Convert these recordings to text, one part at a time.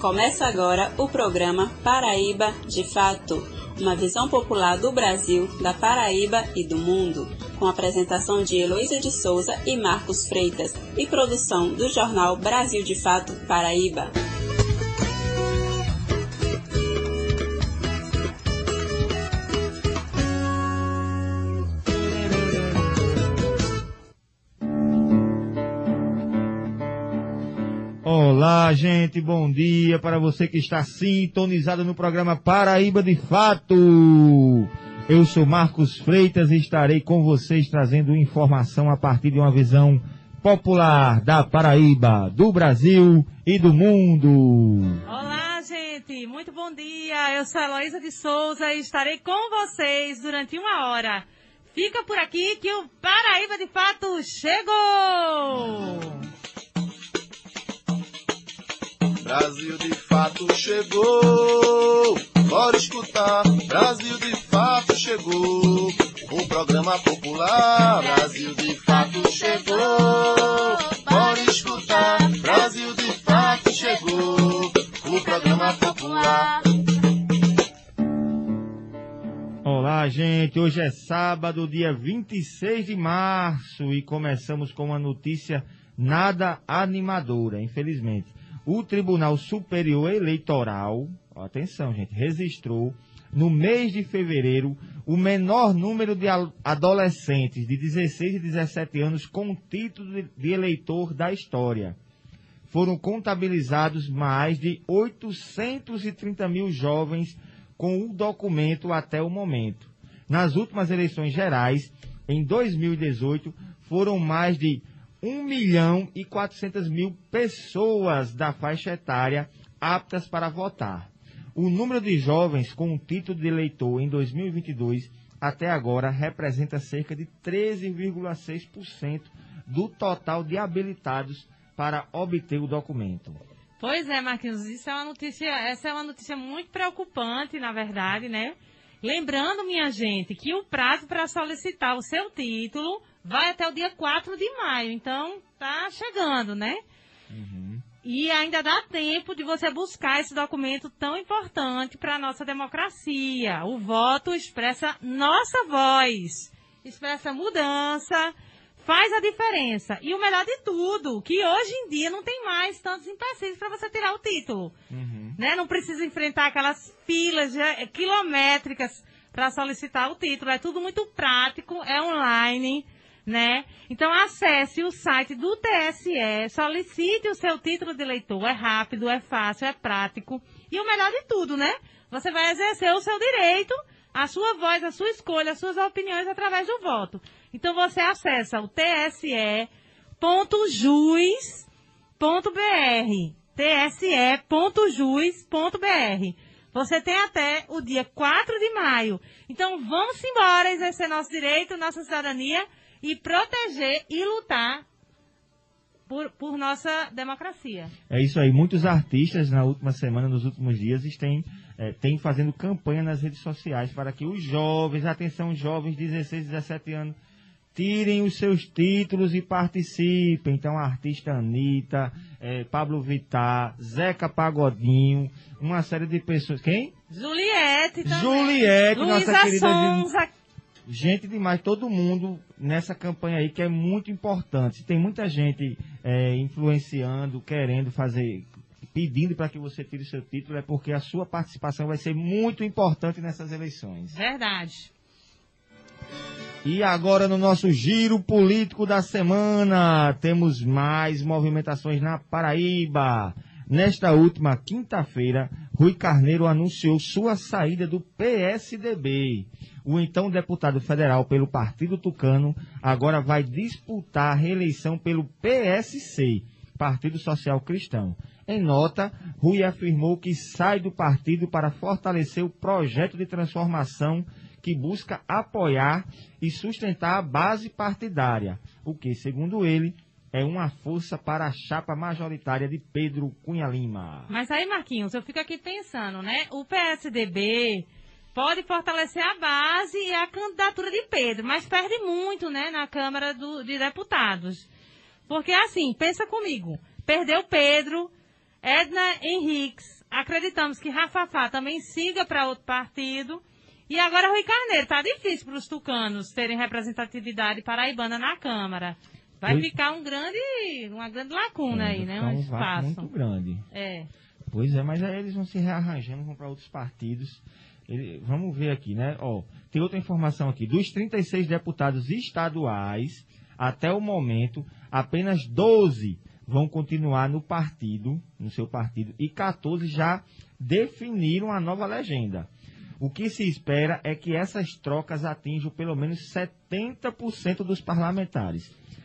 Começa agora o programa Paraíba de Fato, uma visão popular do Brasil, da Paraíba e do mundo, com apresentação de Heloísa de Souza e Marcos Freitas e produção do jornal Brasil de Fato Paraíba. Olá, gente, bom dia para você que está sintonizado no programa Paraíba de Fato. Eu sou Marcos Freitas e estarei com vocês trazendo informação a partir de uma visão popular da Paraíba, do Brasil e do mundo. Olá, gente, muito bom dia. Eu sou Heloísa de Souza e estarei com vocês durante uma hora. Fica por aqui que o Paraíba de Fato chegou! Brasil de fato chegou. Bora escutar. Brasil de fato chegou. O programa popular. Brasil de fato chegou. Bora escutar. Brasil de fato chegou. O programa popular. Olá, gente. Hoje é sábado, dia 26 de março, e começamos com uma notícia nada animadora, infelizmente o Tribunal Superior Eleitoral, atenção, gente, registrou no mês de fevereiro o menor número de adolescentes de 16 e 17 anos com título de eleitor da história. Foram contabilizados mais de 830 mil jovens com o documento até o momento. Nas últimas eleições gerais, em 2018, foram mais de 1 milhão e 400 mil pessoas da faixa etária aptas para votar. O número de jovens com o título de eleitor em 2022 até agora representa cerca de 13,6% do total de habilitados para obter o documento. Pois é, Marquinhos, isso é uma notícia, essa é uma notícia muito preocupante, na verdade, né? Lembrando, minha gente, que o prazo para solicitar o seu título vai até o dia 4 de maio. Então, tá chegando, né? Uhum. E ainda dá tempo de você buscar esse documento tão importante para a nossa democracia. O voto expressa nossa voz, expressa mudança, faz a diferença. E o melhor de tudo, que hoje em dia não tem mais tantos empecilhos para você tirar o título. Uhum. Né? Não precisa enfrentar aquelas filas quilométricas para solicitar o título. É tudo muito prático, é online né? Então acesse o site do TSE, solicite o seu título de eleitor, é rápido, é fácil, é prático e o melhor de tudo, né? Você vai exercer o seu direito, a sua voz, a sua escolha, as suas opiniões através do voto. Então você acessa o tse.jus.br, tse.jus.br. Você tem até o dia 4 de maio. Então vamos embora exercer nosso direito, nossa cidadania e proteger e lutar por, por, nossa democracia. É isso aí. Muitos artistas na última semana, nos últimos dias, têm, é, têm fazendo campanha nas redes sociais para que os jovens, atenção, jovens de 16, 17 anos, tirem os seus títulos e participem. Então, a artista Anitta, é, Pablo Vittar, Zeca Pagodinho, uma série de pessoas. Quem? Juliette também. Juliette, Luísa nossa querida. Sonza, gente demais, todo mundo nessa campanha aí que é muito importante. Tem muita gente é, influenciando, querendo fazer, pedindo para que você tire seu título, é porque a sua participação vai ser muito importante nessas eleições. Verdade. E agora no nosso giro político da semana, temos mais movimentações na Paraíba. Nesta última quinta-feira, Rui Carneiro anunciou sua saída do PSDB. O então deputado federal pelo Partido Tucano agora vai disputar a reeleição pelo PSC, Partido Social Cristão. Em nota, Rui afirmou que sai do partido para fortalecer o projeto de transformação que busca apoiar e sustentar a base partidária, o que, segundo ele, é uma força para a chapa majoritária de Pedro Cunha Lima. Mas aí, Marquinhos, eu fico aqui pensando, né? O PSDB pode fortalecer a base e a candidatura de Pedro, mas perde muito, né, na Câmara do, de Deputados. Porque, assim, pensa comigo, perdeu Pedro, Edna Henriques, acreditamos que Rafafá também siga para outro partido. E agora, Rui Carneiro, tá difícil para os tucanos terem representatividade paraibana na Câmara. Vai Pois- ficar um grande, uma grande lacuna aí, né? É, Um vácuo espaço. muito grande. É. Pois é, mas aí eles vão se rearranjando, vão para outros partidos. Ele- vamos ver aqui, né? Ó, tem outra informação aqui. Dos 36 deputados estaduais, até o momento, apenas 12 vão continuar no partido, no seu partido, e 14 já definiram a nova legenda. O que se espera é que essas trocas atinjam pelo menos 70% dos parlamentares.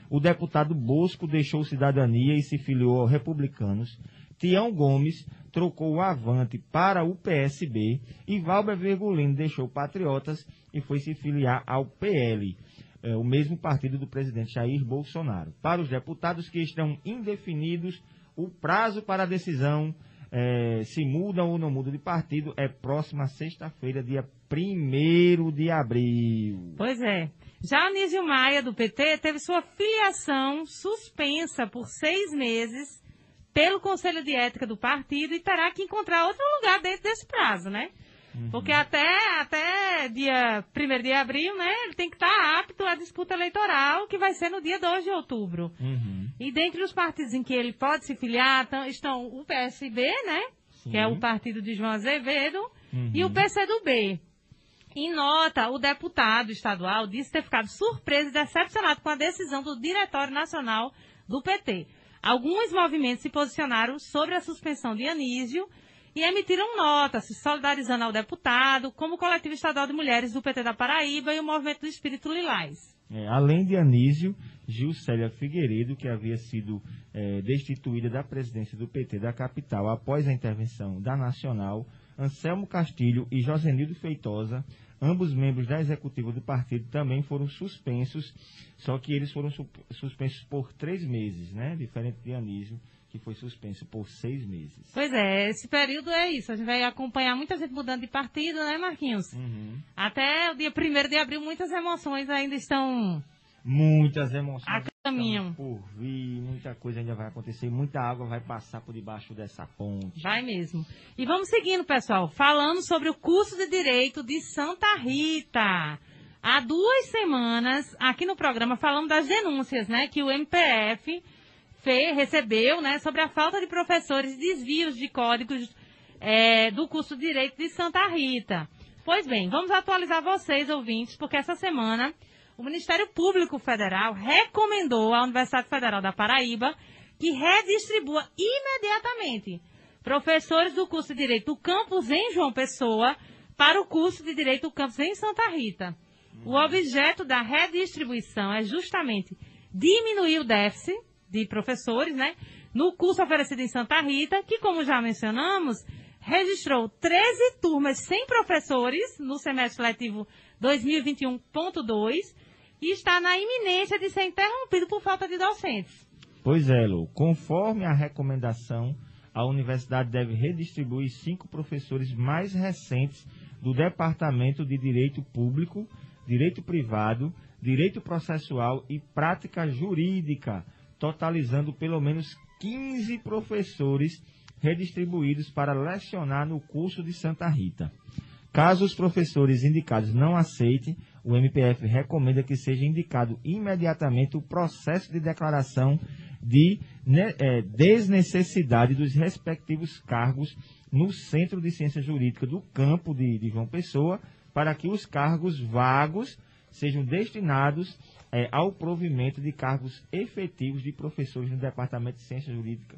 O deputado Bosco deixou cidadania e se filiou aos republicanos. Tião Gomes trocou o Avante para o PSB e Valber Virgulino deixou Patriotas e foi se filiar ao PL, é, o mesmo partido do presidente Jair Bolsonaro. Para os deputados que estão indefinidos, o prazo para a decisão é, se muda ou não muda de partido é próxima sexta-feira, dia 1 de abril. Pois é. Já Anísio Maia, do PT, teve sua filiação suspensa por seis meses pelo Conselho de Ética do partido e terá que encontrar outro lugar dentro desse prazo, né? Porque até, até dia 1 de abril, né, ele tem que estar apto à disputa eleitoral, que vai ser no dia 2 de outubro. Uhum. E dentre os partidos em que ele pode se filiar tão- estão o PSB, né? Que é o partido de João Azevedo, Uhum. e o PCdoB. Em nota, o deputado estadual disse ter ficado surpreso e decepcionado com a decisão do Diretório Nacional do PT. Alguns movimentos se posicionaram sobre a suspensão de Anísio e emitiram nota se solidarizando ao deputado, como o Coletivo Estadual de Mulheres do PT da Paraíba e o Movimento do Espírito Lilás. É, além de Anísio, Gilcélia Figueiredo, que havia sido é, destituída da presidência do PT da capital após a intervenção da Nacional, Anselmo Castilho e Josenildo Feitosa, ambos membros da executiva do partido, também foram suspensos, só que eles foram su- suspensos por três meses, né? Diferente de Anísio, que foi suspenso por seis meses. Pois é, esse período é isso. A gente vai acompanhar muita gente mudando de partido, né, Marquinhos? Uhum. Até o dia 1 de abril, muitas emoções ainda estão Muitas emoções. a caminho. por vir, muita coisa ainda vai acontecer, muita água vai passar por debaixo dessa ponte. Vai mesmo. E vamos seguindo, pessoal, falando sobre o curso de Direito de Santa Rita. Há duas semanas, aqui no programa, falamos das denúncias, né, que o MPF fe- recebeu, né, sobre a falta de professores e desvios de códigos é, do curso de Direito de Santa Rita. Pois bem, vamos atualizar vocês, ouvintes, porque essa semana o Ministério Público Federal recomendou à Universidade Federal da Paraíba que redistribua imediatamente professores do curso de Direito do campus em João Pessoa para o curso de Direito do campus em Santa Rita. O objeto da redistribuição é justamente diminuir o déficit de professores, né? No curso oferecido em Santa Rita, que, como já mencionamos, registrou 13 turmas sem professores no semestre letivo 2021.2 e está na iminência de ser interrompido por falta de docentes. Pois é, Lu. Conforme a recomendação, a universidade deve redistribuir cinco professores mais recentes do Departamento de Direito Público, Direito Privado, Direito Processual e Prática Jurídica, totalizando pelo menos 15 professores redistribuídos para lecionar no curso de Santa Rita. Caso os professores indicados não aceitem, o MPF recomenda que seja indicado imediatamente o processo de declaração de eh, desnecessidade dos respectivos cargos no Centro de Ciência Jurídica do campo de, de João Pessoa, para que os cargos vagos sejam destinados eh, ao provimento de cargos efetivos de professores no Departamento de Ciência Jurídica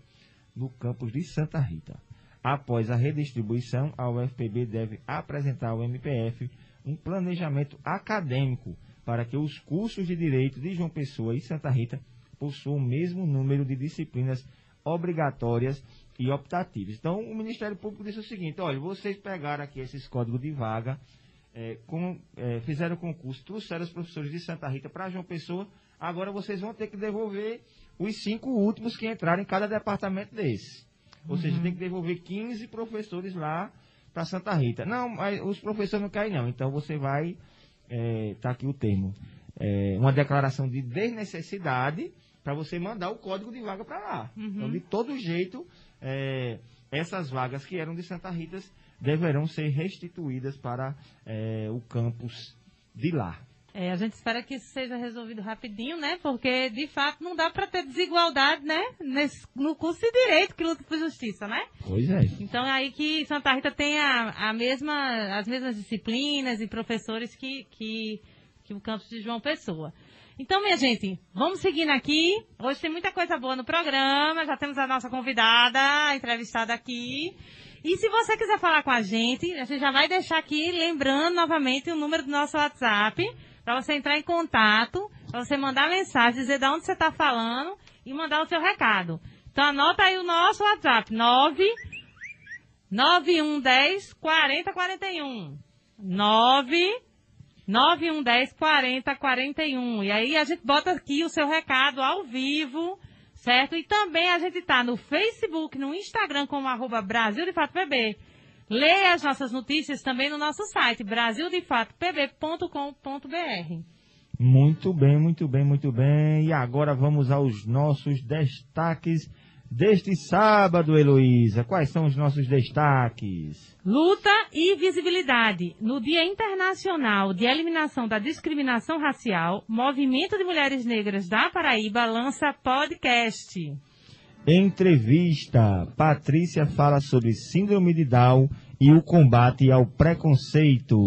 no campus de Santa Rita. Após a redistribuição, a UFPB deve apresentar ao MPF um planejamento acadêmico para que os cursos de direito de João Pessoa e Santa Rita possuam o mesmo número de disciplinas obrigatórias e optativas. Então, o Ministério Público disse o seguinte: olha, vocês pegaram aqui esses códigos de vaga, eh, com- eh, fizeram concurso, trouxeram os professores de Santa Rita para João Pessoa, agora vocês vão ter que devolver os cinco últimos que entraram em cada departamento desse. Ou seja, tem que devolver 15 professores lá para Santa Rita. Não, mas os professores não querem não. Então você vai, está aqui o termo, é, uma declaração de desnecessidade para você mandar o código de vaga para lá. Uhum. Então, de todo jeito, é, essas vagas que eram de Santa Rita deverão ser restituídas para é, o campus de lá. É, a gente espera que isso seja resolvido rapidinho, né? Porque, de fato, não dá para ter desigualdade, né? Nesse, no curso de direito que luta por justiça, né? Pois é. Então é aí que Santa Rita tem a, a mesma, as mesmas disciplinas e professores que, que, que o campus de João Pessoa. Então, minha gente, vamos seguindo aqui. Hoje tem muita coisa boa no programa. Já temos a nossa convidada, a entrevistada aqui. E se você quiser falar com a gente, a gente já vai deixar aqui, lembrando novamente o número do nosso WhatsApp, para você entrar em contato, para você mandar mensagem, dizer de onde você está falando e mandar o seu recado. Então anota aí o nosso WhatsApp, 9 9110 4041. 9 9110 4041. E aí a gente bota aqui o seu recado ao vivo, certo? E também a gente está no Facebook, no Instagram como arroba Brasil de Fato. Leia as nossas notícias também no nosso site, brasildefatoPB.com.br. Muito bem, muito bem, muito bem. E agora vamos aos nossos destaques deste sábado, Heloísa. Quais são os nossos destaques? Luta e visibilidade. No Dia Internacional de Eliminação da Discriminação Racial, Movimento de Mulheres Negras da Paraíba lança podcast. Entrevista. Patrícia fala sobre síndrome de Down e o combate ao preconceito.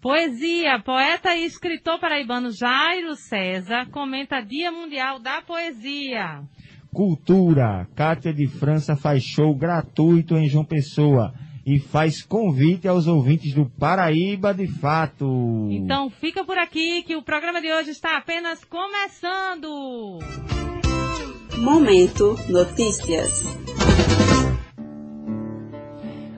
Poesia. Poeta e escritor paraibano Jairo César comenta Dia Mundial da Poesia. Cultura. Cátia de França faz show gratuito em João Pessoa e faz convite aos ouvintes do Paraíba de Fato. Então fica por aqui que o programa de hoje está apenas começando. Momento Notícias.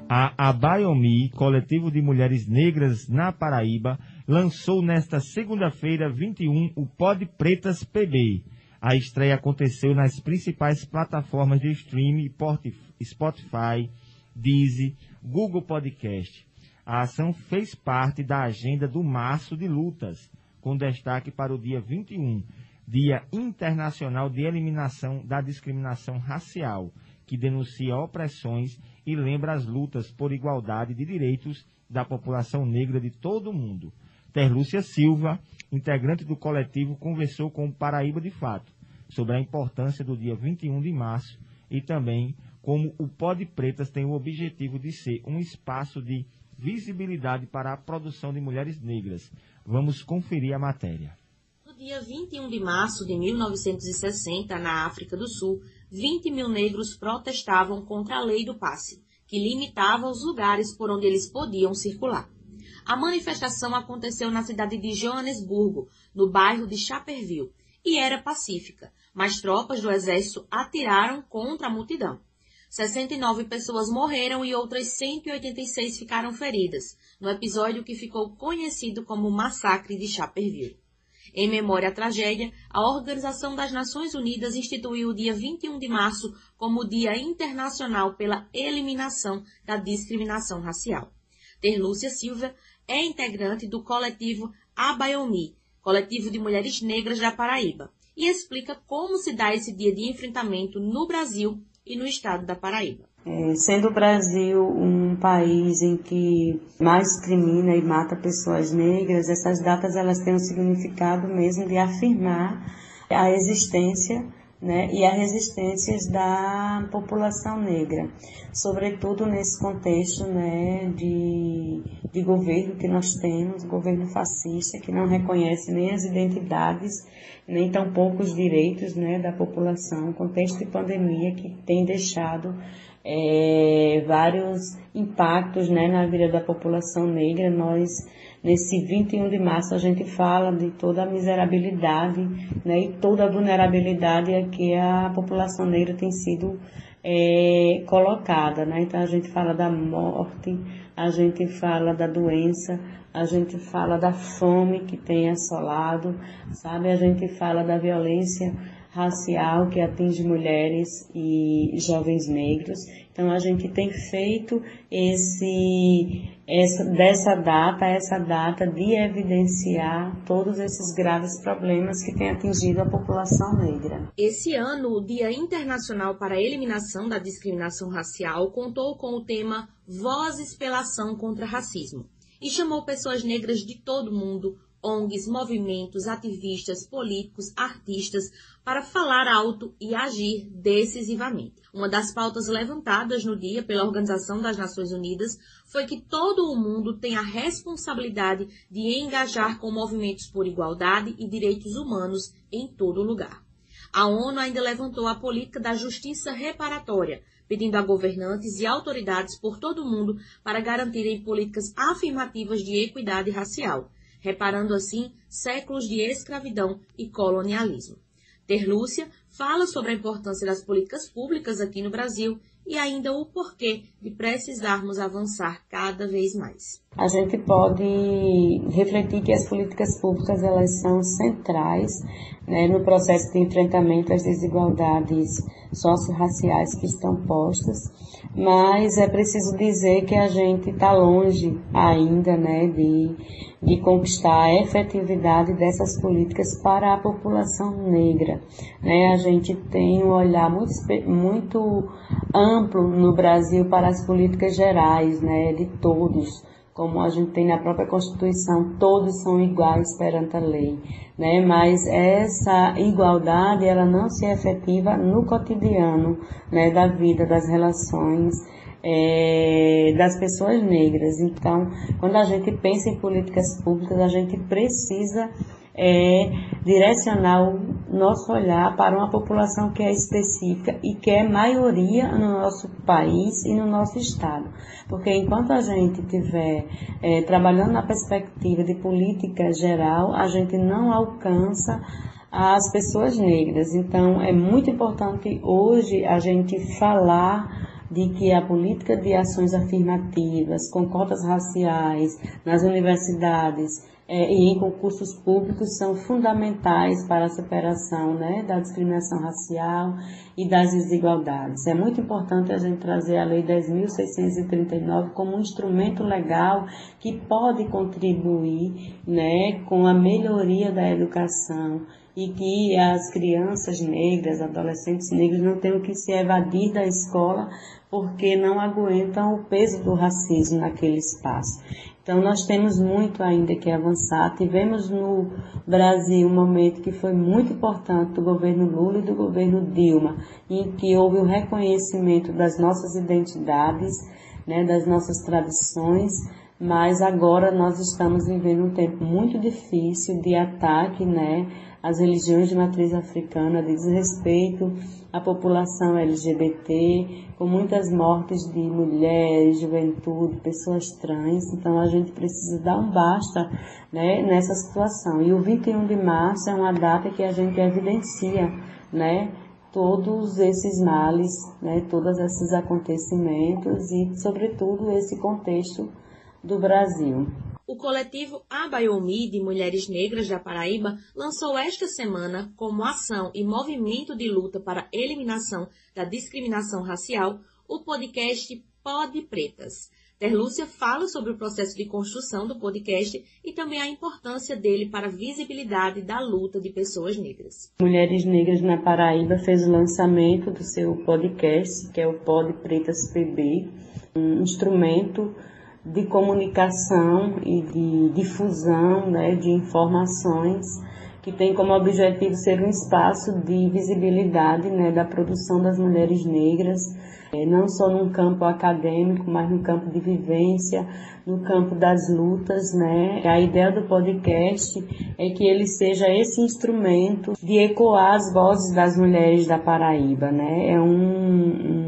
A Abaiomi, coletivo de mulheres negras na Paraíba, lançou nesta segunda-feira 21 o Pod Pretas PB. A estreia aconteceu nas principais plataformas de streaming Spotify, Deezer, Google Podcast. A ação fez parte da agenda do Março de Lutas, com destaque para o dia 21, Dia Internacional de Eliminação da Discriminação Racial, que denuncia opressões e lembra as lutas por igualdade de direitos da população negra de todo o mundo. Terlúcia Silva, integrante do coletivo, conversou com o Paraíba de Fato sobre a importância do dia 21 de março e também como o Pod Pretas tem o objetivo de ser um espaço de visibilidade para a produção de mulheres negras. Vamos conferir a matéria. Dia 21 de março de 1960, na África do Sul, 20 mil negros protestavam contra a lei do passe, que limitava os lugares por onde eles podiam circular. A manifestação aconteceu na cidade de Joanesburgo, no bairro de Chaperville, e era pacífica, mas tropas do exército atiraram contra a multidão. 69 pessoas morreram e outras 186 ficaram feridas, no episódio que ficou conhecido como Massacre de Chaperville. Em memória à tragédia, a Organização das Nações Unidas instituiu o dia 21 de março como Dia Internacional pela Eliminação da Discriminação Racial. Terlúcia Silva é integrante do coletivo Abaiomi, coletivo de mulheres negras da Paraíba, e explica como se dá esse dia de enfrentamento no Brasil e no estado da Paraíba. É, sendo o Brasil um país em que mais discrimina e mata pessoas negras, essas datas elas têm um significado mesmo de afirmar a existência né, e as resistências da população negra, sobretudo nesse contexto né, de, de governo que nós temos, governo fascista, que não reconhece nem as identidades, nem tampouco os direitos né, da população, contexto de pandemia que tem deixado é, vários impactos né, na vida da população negra. Nós Nesse 21 de março a gente fala de toda a miserabilidade né, e toda a vulnerabilidade a que a população negra tem sido é, colocada. Né? Então a gente fala da morte, a gente fala da doença, a gente fala da fome que tem assolado, sabe? A gente fala da violência racial que atinge mulheres e jovens negros. Então a gente tem feito esse essa, dessa data, essa data de evidenciar todos esses graves problemas que têm atingido a população negra. Esse ano, o Dia Internacional para a Eliminação da Discriminação Racial contou com o tema Vozes pela Ação contra Racismo e chamou pessoas negras de todo mundo, ONGs, movimentos, ativistas, políticos, artistas, para falar alto e agir decisivamente. Uma das pautas levantadas no dia pela Organização das Nações Unidas foi que todo o mundo tem a responsabilidade de engajar com movimentos por igualdade e direitos humanos em todo lugar. A ONU ainda levantou a política da justiça reparatória, pedindo a governantes e autoridades por todo o mundo para garantirem políticas afirmativas de equidade racial reparando assim séculos de escravidão e colonialismo. Terlúcia fala sobre a importância das políticas públicas aqui no Brasil e ainda o porquê de precisarmos avançar cada vez mais. A gente pode refletir que as políticas públicas elas são centrais né, no processo de enfrentamento às desigualdades socio-raciais que estão postas, mas é preciso dizer que a gente está longe ainda né, de, de conquistar a efetividade dessas políticas para a população negra. Né? A gente tem um olhar muito, muito amplo no Brasil para as políticas gerais, né, de todos, como a gente tem na própria Constituição, todos são iguais perante a lei, né? Mas essa igualdade ela não se efetiva no cotidiano, né, da vida, das relações é, das pessoas negras. Então, quando a gente pensa em políticas públicas, a gente precisa é direcionar o nosso olhar para uma população que é específica e que é maioria no nosso país e no nosso estado. Porque enquanto a gente estiver é, trabalhando na perspectiva de política geral, a gente não alcança as pessoas negras. Então, é muito importante hoje a gente falar de que a política de ações afirmativas, com cotas raciais nas universidades, é, e em concursos públicos são fundamentais para a superação né, da discriminação racial e das desigualdades. É muito importante a gente trazer a Lei 10.639 como um instrumento legal que pode contribuir né, com a melhoria da educação e que as crianças negras, adolescentes negros não tenham que se evadir da escola porque não aguentam o peso do racismo naquele espaço. Então, nós temos muito ainda que avançar. Tivemos no Brasil um momento que foi muito importante do governo Lula e do governo Dilma, em que houve o reconhecimento das nossas identidades, né, das nossas tradições, mas agora nós estamos vivendo um tempo muito difícil de ataque né, às religiões de matriz africana, de desrespeito à população LGBT, com muitas mortes de mulheres, juventude, pessoas trans. Então a gente precisa dar um basta né, nessa situação. E o 21 de março é uma data que a gente evidencia né, todos esses males, né, todos esses acontecimentos e, sobretudo, esse contexto do Brasil. O coletivo Abaiomi de Mulheres Negras da Paraíba lançou esta semana, como ação e movimento de luta para eliminação da discriminação racial, o podcast Pod Pretas. Terlúcia fala sobre o processo de construção do podcast e também a importância dele para a visibilidade da luta de pessoas negras. Mulheres Negras na Paraíba fez o lançamento do seu podcast, que é o Pod Pretas PB, um instrumento de comunicação e de difusão né, de informações que tem como objetivo ser um espaço de visibilidade né, da produção das mulheres negras, eh, não só no campo acadêmico, mas no campo de vivência, no campo das lutas. Né. A ideia do podcast é que ele seja esse instrumento de ecoar as vozes das mulheres da Paraíba. Né. É um, um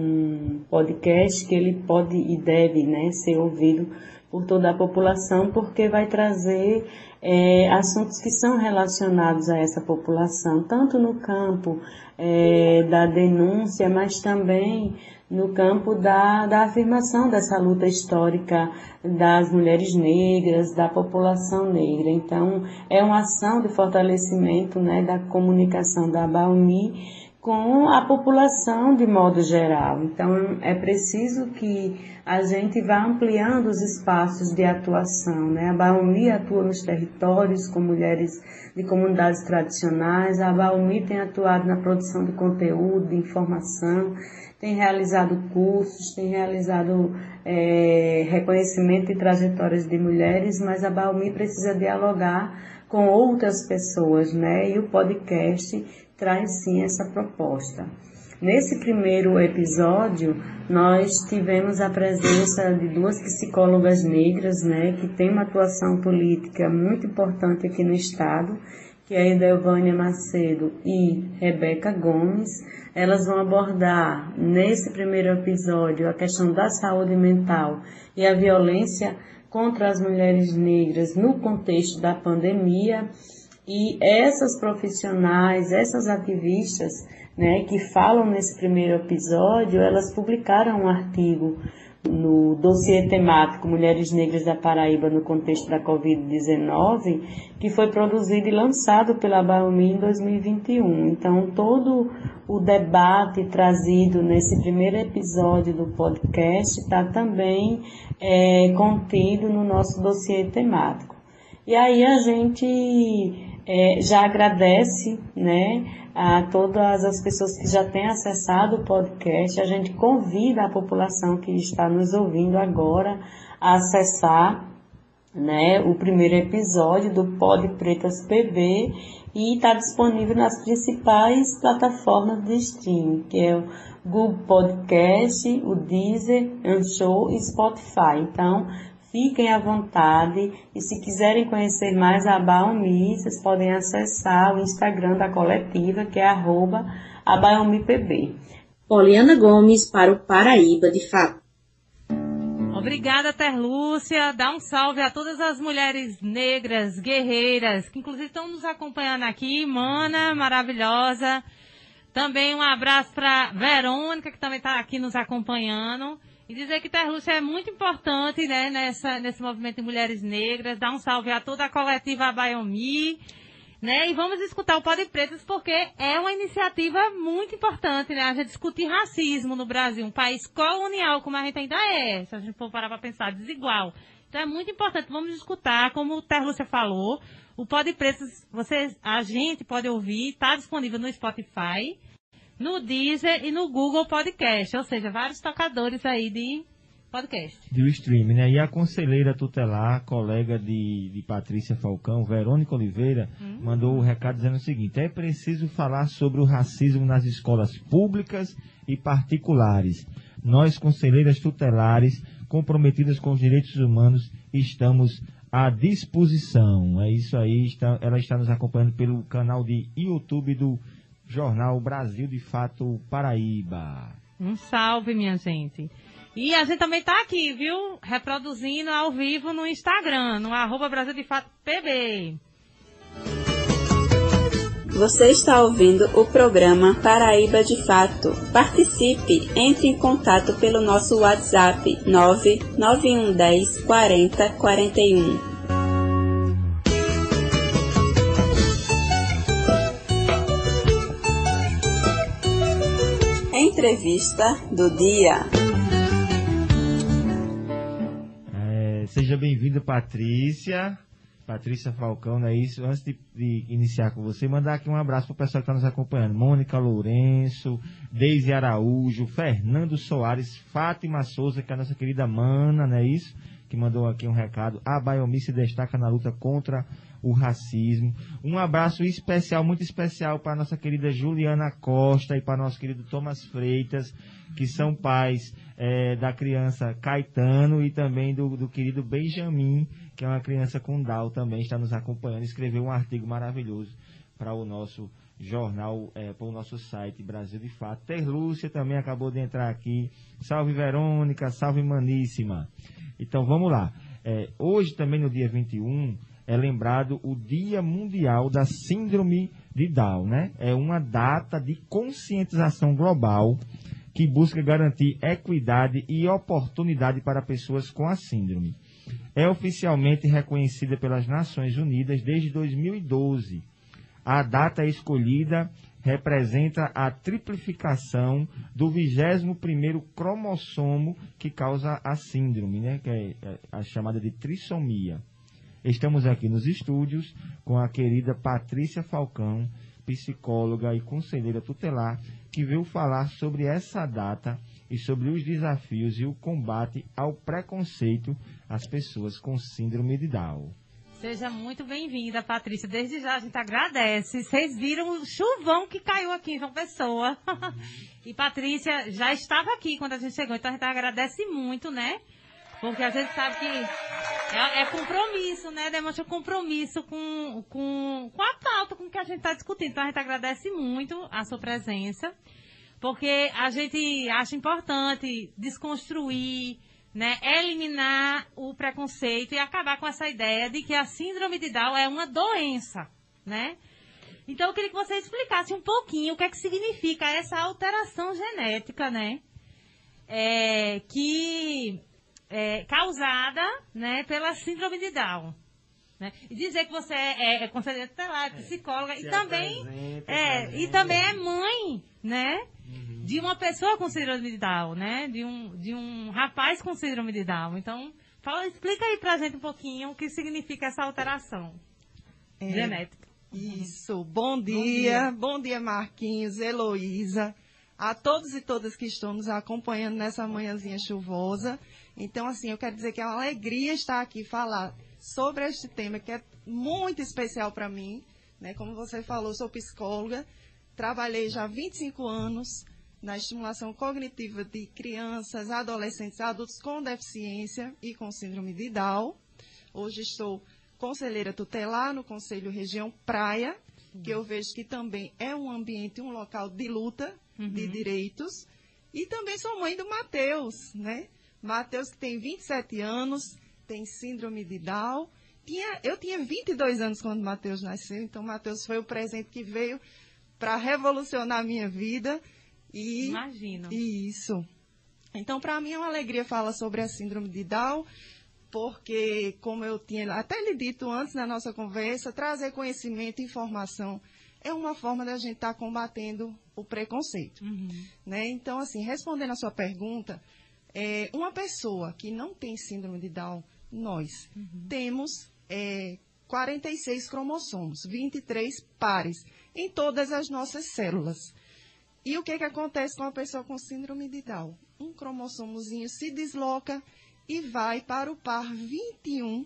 podcast que ele pode e deve né, ser ouvido por toda a população, porque vai trazer é, assuntos que são relacionados a essa população, tanto no campo é, da denúncia, mas também no campo da, da afirmação dessa luta histórica das mulheres negras, da população negra. Então, é uma ação de fortalecimento né, da comunicação da Baumi com a população de modo geral. Então, é preciso que a gente vá ampliando os espaços de atuação. Né? A Baumi atua nos territórios com mulheres de comunidades tradicionais, a Baumi tem atuado na produção de conteúdo, de informação, tem realizado cursos, tem realizado é, reconhecimento de trajetórias de mulheres, mas a Baumi precisa dialogar com outras pessoas, né? E o podcast traz sim essa proposta. Nesse primeiro episódio, nós tivemos a presença de duas psicólogas negras, né, que têm uma atuação política muito importante aqui no estado, que é a Edelvânia Macedo e Rebeca Gomes. Elas vão abordar nesse primeiro episódio a questão da saúde mental e a violência contra as mulheres negras no contexto da pandemia. E essas profissionais, essas ativistas, né, que falam nesse primeiro episódio, elas publicaram um artigo no dossiê temático Mulheres Negras da Paraíba no contexto da Covid-19, que foi produzido e lançado pela Baumi em 2021. Então, todo o debate trazido nesse primeiro episódio do podcast está também é, contido no nosso dossiê temático. E aí a gente é, já agradece, né, a todas as pessoas que já têm acessado o podcast. A gente convida a população que está nos ouvindo agora a acessar né, o primeiro episódio do Pod Pretas PB e está disponível nas principais plataformas de streaming, que é o Google Podcast, o Deezer, Anchor e Spotify. Então, Fiquem à vontade e se quiserem conhecer mais a Baumi, vocês podem acessar o Instagram da coletiva, que é arroba abaumipb. Poliana Gomes para o Paraíba de Fato. Obrigada, Terlúcia. Dá um salve a todas as mulheres negras, guerreiras, que inclusive estão nos acompanhando aqui. Mana, maravilhosa. Também um abraço para Verônica, que também está aqui nos acompanhando. E dizer que Terlúcia é muito importante né, nessa, nesse movimento de mulheres negras. Dar um salve a toda a coletiva Abaiomi. Né? E vamos escutar o Pode Pretas porque é uma iniciativa muito importante, né? A gente discutir racismo no Brasil, um país colonial como a gente ainda é, se a gente for parar para pensar, desigual. Então é muito importante, vamos escutar, como o Terlúcia falou, o Pode Pretas, vocês, a gente pode ouvir, está disponível no Spotify, no Deezer e no Google Podcast, ou seja, vários tocadores aí de podcast. De streaming, né? E a conselheira tutelar, colega de, de Patrícia Falcão, Verônica Oliveira, hum. mandou o um recado dizendo o seguinte: é preciso falar sobre o racismo nas escolas públicas e particulares. Nós, conselheiras tutelares, comprometidas com os direitos humanos, estamos à disposição. É isso aí, está, ela está nos acompanhando pelo canal de YouTube do Jornal Brasil de Fato Paraíba. Um salve, minha gente. E a gente também está aqui, viu? Reproduzindo ao vivo no Instagram, no arroba Brasil de Fato PB. Você está ouvindo o programa Paraíba de Fato. Participe, entre em contato pelo nosso WhatsApp 99110 40 41. Entrevista do dia. É, seja bem-vinda, Patrícia. Patrícia Falcão, não é isso? Antes de, de, iniciar com você, mandar aqui um abraço para o pessoal que está nos acompanhando. Mônica Lourenço, Deise Araújo, Fernando Soares, Fátima Souza, que é a nossa querida mana, não é isso? Que mandou aqui um recado. A Baiomi se destaca na luta contra o racismo. Um abraço especial, muito especial para nossa querida Juliana Costa e para nosso querido Thomas Freitas, que são pais é, da criança Caetano e também do, do, querido Benjamin, que é uma criança com Down também, está nos acompanhando. Escreveu um artigo maravilhoso para o nosso jornal, é, para o nosso site Brasil de Fato. Terlúcia também acabou de entrar aqui. Salve Verônica, salve Maníssima. Então vamos lá. É, hoje, também no dia 21, é lembrado o Dia Mundial da Síndrome de Down, né? É uma data de conscientização global que busca garantir equidade e oportunidade para pessoas com a síndrome. É oficialmente reconhecida pelas Nações Unidas desde 2012. A data escolhida representa a triplificação do 21º cromossomo que causa a síndrome, né? que é a chamada de trissomia. Estamos aqui nos estúdios com a querida Patrícia Falcão, psicóloga e conselheira tutelar, que veio falar sobre essa data e sobre os desafios e o combate ao preconceito às pessoas com síndrome de Down. Seja muito bem-vinda, Patrícia. Desde já a gente agradece. Vocês viram o chuvão que caiu aqui em João Pessoa. e Patrícia já estava aqui quando a gente chegou, então a gente agradece muito, né? Porque a gente sabe que é, é compromisso, né? Demonstra compromisso com, com, com a pauta com que a gente está discutindo. Então a gente agradece muito a sua presença, porque a gente acha importante desconstruir, né? Eliminar o preconceito e acabar com essa ideia de que a síndrome de Down é uma doença, né? Então eu queria que você explicasse um pouquinho o que é que significa essa alteração genética, né? É, que é, causada né, pela síndrome de Down. Né? E dizer que você é, é conselheira tutelar, é psicóloga e também, é, e também é mãe né, uhum. de uma pessoa com síndrome de Down, né? De um, de um rapaz com síndrome de Down. Então, fala, explica aí pra gente um pouquinho o que significa essa alteração é, genética. Isso. Bom dia. Bom dia, bom dia Marquinhos, Heloísa, a todos e todas que estão nos acompanhando nessa manhãzinha chuvosa. Então, assim, eu quero dizer que é uma alegria estar aqui falar sobre este tema que é muito especial para mim. Né? Como você falou, sou psicóloga, trabalhei já há 25 anos na estimulação cognitiva de crianças, adolescentes, adultos com deficiência e com síndrome de Down. Hoje estou conselheira tutelar no Conselho Região Praia, que eu vejo que também é um ambiente, um local de luta uhum. de direitos. E também sou mãe do Matheus, né? Matheus, que tem 27 anos, tem síndrome de Down. Tinha, eu tinha 22 anos quando Matheus nasceu, então Matheus foi o presente que veio para revolucionar a minha vida. E, Imagino. Isso. Então, para mim é uma alegria falar sobre a síndrome de Down, porque, como eu tinha até lhe dito antes na nossa conversa, trazer conhecimento e informação é uma forma da gente estar tá combatendo o preconceito. Uhum. Né? Então, assim, respondendo a sua pergunta, é, uma pessoa que não tem síndrome de Down, nós uhum. temos é, 46 cromossomos, 23 pares em todas as nossas células. E o que, que acontece com uma pessoa com síndrome de Down? Um cromossomozinho se desloca e vai para o par 21,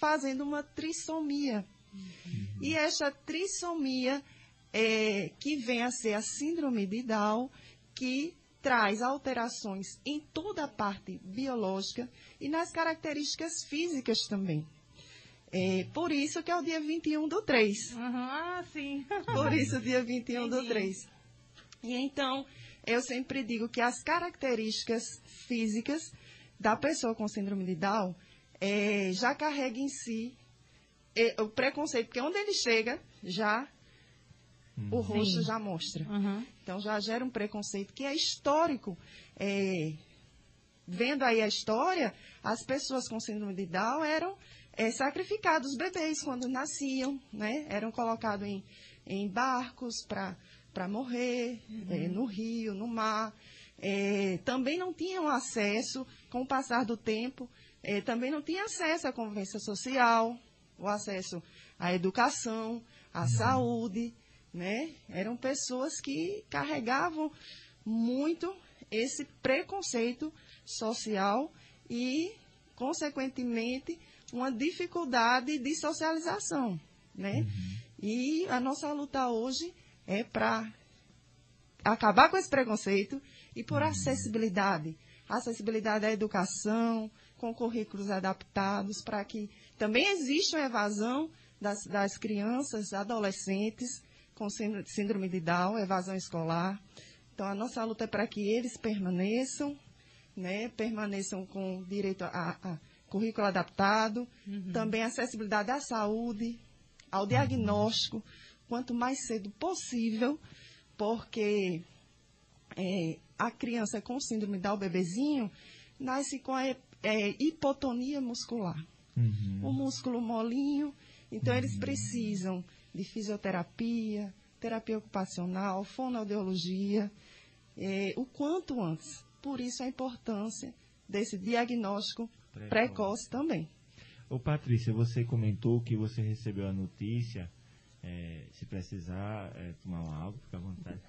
fazendo uma trissomia. Uhum. E essa trissomia, é, que vem a ser a síndrome de Down, que traz alterações em toda a parte biológica e nas características físicas também. É, por isso que é o dia 21 do 3. Uhum, ah, sim. Por isso, dia 21 Entendi. do 3. E então, eu sempre digo que as características físicas da pessoa com síndrome de Down é, já carrega em si é, o preconceito, porque onde ele chega, já o rosto já mostra. Uhum. Então já gera um preconceito que é histórico. É, vendo aí a história, as pessoas com síndrome de Down eram é, sacrificados, os bebês, quando nasciam, né? Eram colocados em, em barcos para morrer, uhum. é, no rio, no mar. É, também não tinham acesso, com o passar do tempo, é, também não tinham acesso à convivência social, o acesso à educação, à uhum. saúde né? Eram pessoas que carregavam muito esse preconceito social e, consequentemente, uma dificuldade de socialização, né? Uhum. E a nossa luta hoje é para acabar com esse preconceito e por uhum. acessibilidade. Acessibilidade à educação, com currículos adaptados, para que também exista uma evasão das, das crianças, adolescentes, com síndrome de Down, evasão escolar. Então, a nossa luta é para que eles permaneçam, né, permaneçam com direito a, a currículo adaptado, uhum. também acessibilidade à saúde, ao diagnóstico, quanto mais cedo possível, porque é, a criança com síndrome da o bebezinho nasce com a é, hipotonia muscular. Uhum. O músculo molinho, então uhum. eles precisam de fisioterapia, terapia ocupacional, fonoaudiologia, é, o quanto antes. Por isso a importância desse diagnóstico precoce, precoce também. Ô Patrícia, você comentou que você recebeu a notícia, é, se precisar é, tomar uma água, fica à vontade.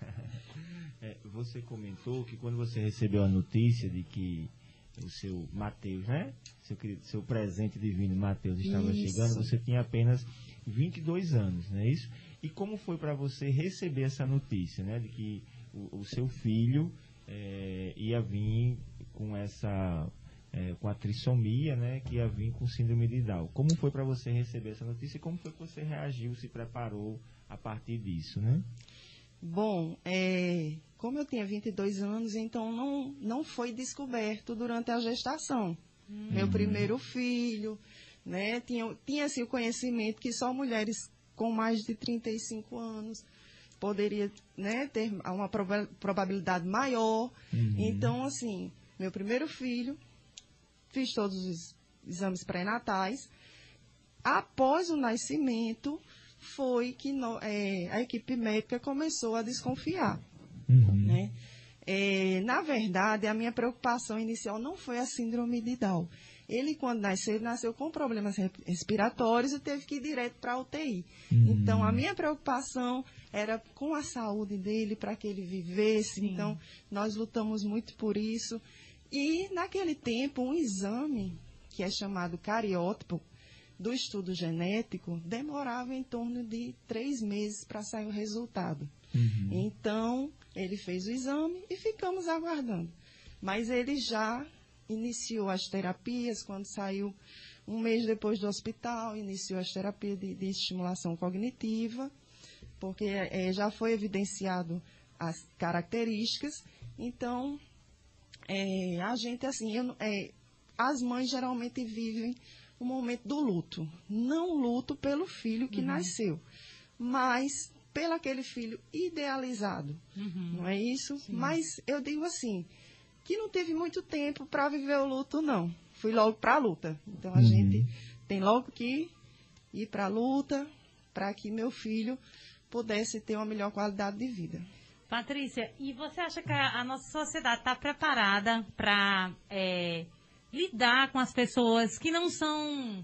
é, você comentou que quando você recebeu a notícia de que o seu Mateus, né? Seu, seu presente divino Mateus estava isso. chegando, você tinha apenas 22 anos, não é isso? E como foi para você receber essa notícia, né? De que o, o seu filho é, ia vir com essa é, com a trissomia, né, que ia vir com síndrome de Down. Como foi para você receber essa notícia e como foi que você reagiu, se preparou a partir disso, né? Bom, é, como eu tinha 22 anos, então não, não foi descoberto durante a gestação. Uhum. Meu primeiro filho, né, tinha, tinha assim, o conhecimento que só mulheres com mais de 35 anos poderia né, ter uma probabilidade maior. Uhum. Então, assim, meu primeiro filho, fiz todos os exames pré-natais. Após o nascimento, foi que no, é, a equipe médica começou a desconfiar. Uhum. Né? É, na verdade, a minha preocupação inicial não foi a síndrome de Down. Ele, quando nasceu, ele nasceu com problemas respiratórios e teve que ir direto para a UTI. Uhum. Então, a minha preocupação era com a saúde dele, para que ele vivesse. Sim. Então, nós lutamos muito por isso. E, naquele tempo, um exame, que é chamado cariótipo, do estudo genético, demorava em torno de três meses para sair o resultado. Uhum. Então, ele fez o exame e ficamos aguardando. Mas ele já iniciou as terapias quando saiu um mês depois do hospital, iniciou as terapias de, de estimulação cognitiva, porque é, já foi evidenciado as características. Então, é, a gente, assim, eu, é, as mães geralmente vivem o momento do luto. Não luto pelo filho que uhum. nasceu, mas pelo aquele filho idealizado. Uhum. Não é isso? Sim. Mas eu digo assim, que não teve muito tempo para viver o luto, não. Fui logo para a luta. Então a uhum. gente tem logo que ir para a luta para que meu filho pudesse ter uma melhor qualidade de vida. Patrícia, e você acha que a, a nossa sociedade está preparada para é, lidar com as pessoas que não são,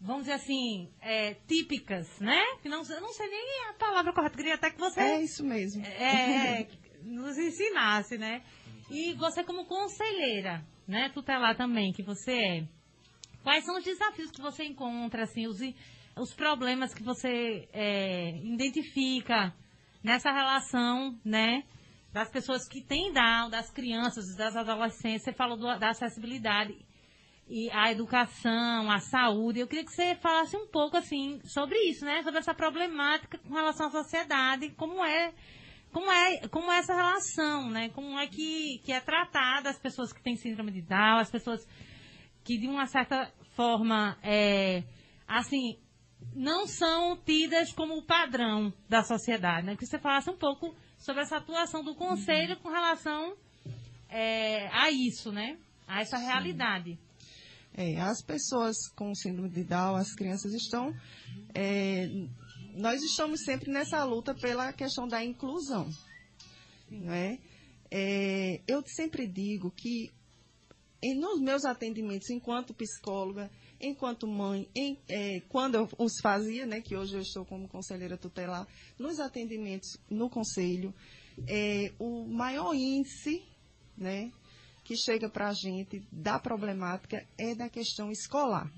vamos dizer assim, é, típicas, né? Que não, eu não sei nem a palavra correta, queria até que você... É isso mesmo. É, é nos ensinasse, né? E você como conselheira, né, tutelar também, que você é, quais são os desafios que você encontra, assim, os, os problemas que você é, identifica nessa relação, né, das pessoas que têm Down, das crianças, das adolescentes, você falou do, da acessibilidade e a educação, a saúde. Eu queria que você falasse um pouco assim sobre isso, né? Sobre essa problemática com relação à sociedade, como é como é, como é essa relação, né? Como é que, que é tratada as pessoas que têm síndrome de Down, as pessoas que de uma certa forma, é, assim, não são tidas como o padrão da sociedade, né? Que você falasse um pouco sobre essa atuação do conselho com relação é, a isso, né? A essa Sim. realidade. É, as pessoas com síndrome de Down, as crianças estão é, nós estamos sempre nessa luta pela questão da inclusão. Né? É, eu sempre digo que em, nos meus atendimentos, enquanto psicóloga, enquanto mãe, em, é, quando eu os fazia, né, que hoje eu estou como conselheira tutelar, nos atendimentos no conselho, é, o maior índice né, que chega para a gente da problemática é da questão escolar.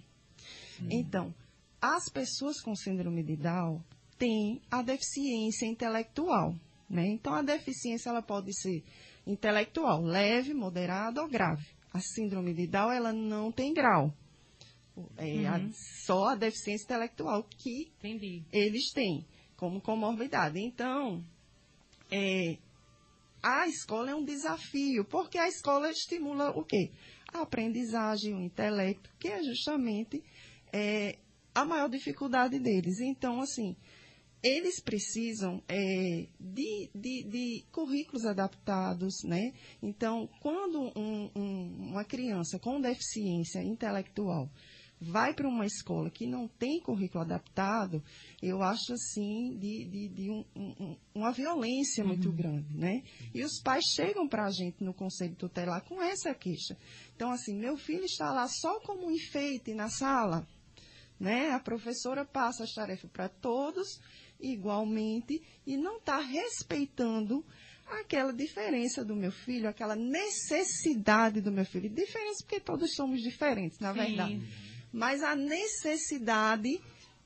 Então, as pessoas com síndrome de Down têm a deficiência intelectual. Né? Então, a deficiência ela pode ser intelectual, leve, moderada ou grave. A síndrome de Down ela não tem grau. É uhum. a, só a deficiência intelectual que Entendi. eles têm como comorbidade. Então, é, a escola é um desafio, porque a escola estimula o quê? A aprendizagem, o intelecto, que é justamente é, a maior dificuldade deles. Então, assim, eles precisam é, de, de, de, currículos adaptados, né? Então, quando um, um, uma criança com deficiência intelectual vai para uma escola que não tem currículo adaptado, eu acho assim de, de, de um, um, uma violência uhum. muito grande, né? E os pais chegam para a gente no conselho tutelar com essa queixa. Então, assim, meu filho está lá só como um enfeite na sala, né? A professora passa as tarefas para todos igualmente e não está respeitando aquela diferença do meu filho, aquela necessidade do meu filho. Diferença porque todos somos diferentes, na Sim. verdade. Mas a necessidade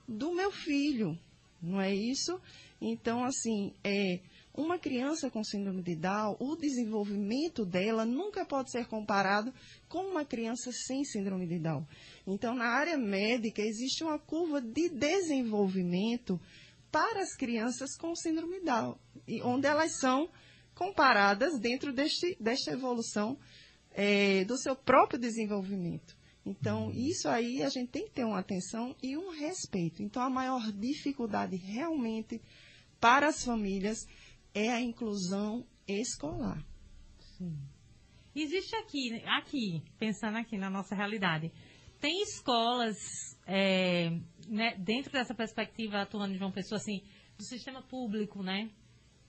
do meu filho, não é isso? Então, assim, é, uma criança com síndrome de Down, o desenvolvimento dela nunca pode ser comparado com uma criança sem síndrome de Down. Então, na área médica, existe uma curva de desenvolvimento para as crianças com síndrome Down, onde elas são comparadas dentro deste, desta evolução é, do seu próprio desenvolvimento. Então, isso aí a gente tem que ter uma atenção e um respeito. Então, a maior dificuldade realmente para as famílias é a inclusão escolar. Sim. Existe aqui, aqui, pensando aqui na nossa realidade, tem escolas é, né, dentro dessa perspectiva atuando de uma pessoa assim, do sistema público, né?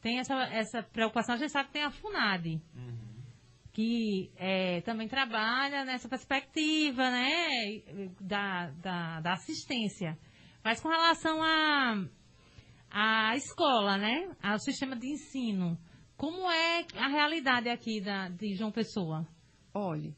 Tem essa, essa preocupação, a gente sabe que tem a FUNAD, uhum. que é, também trabalha nessa perspectiva, né, da, da, da assistência. Mas com relação a, a escola, né, ao sistema de ensino, como é a realidade aqui da, de João Pessoa? Olhe,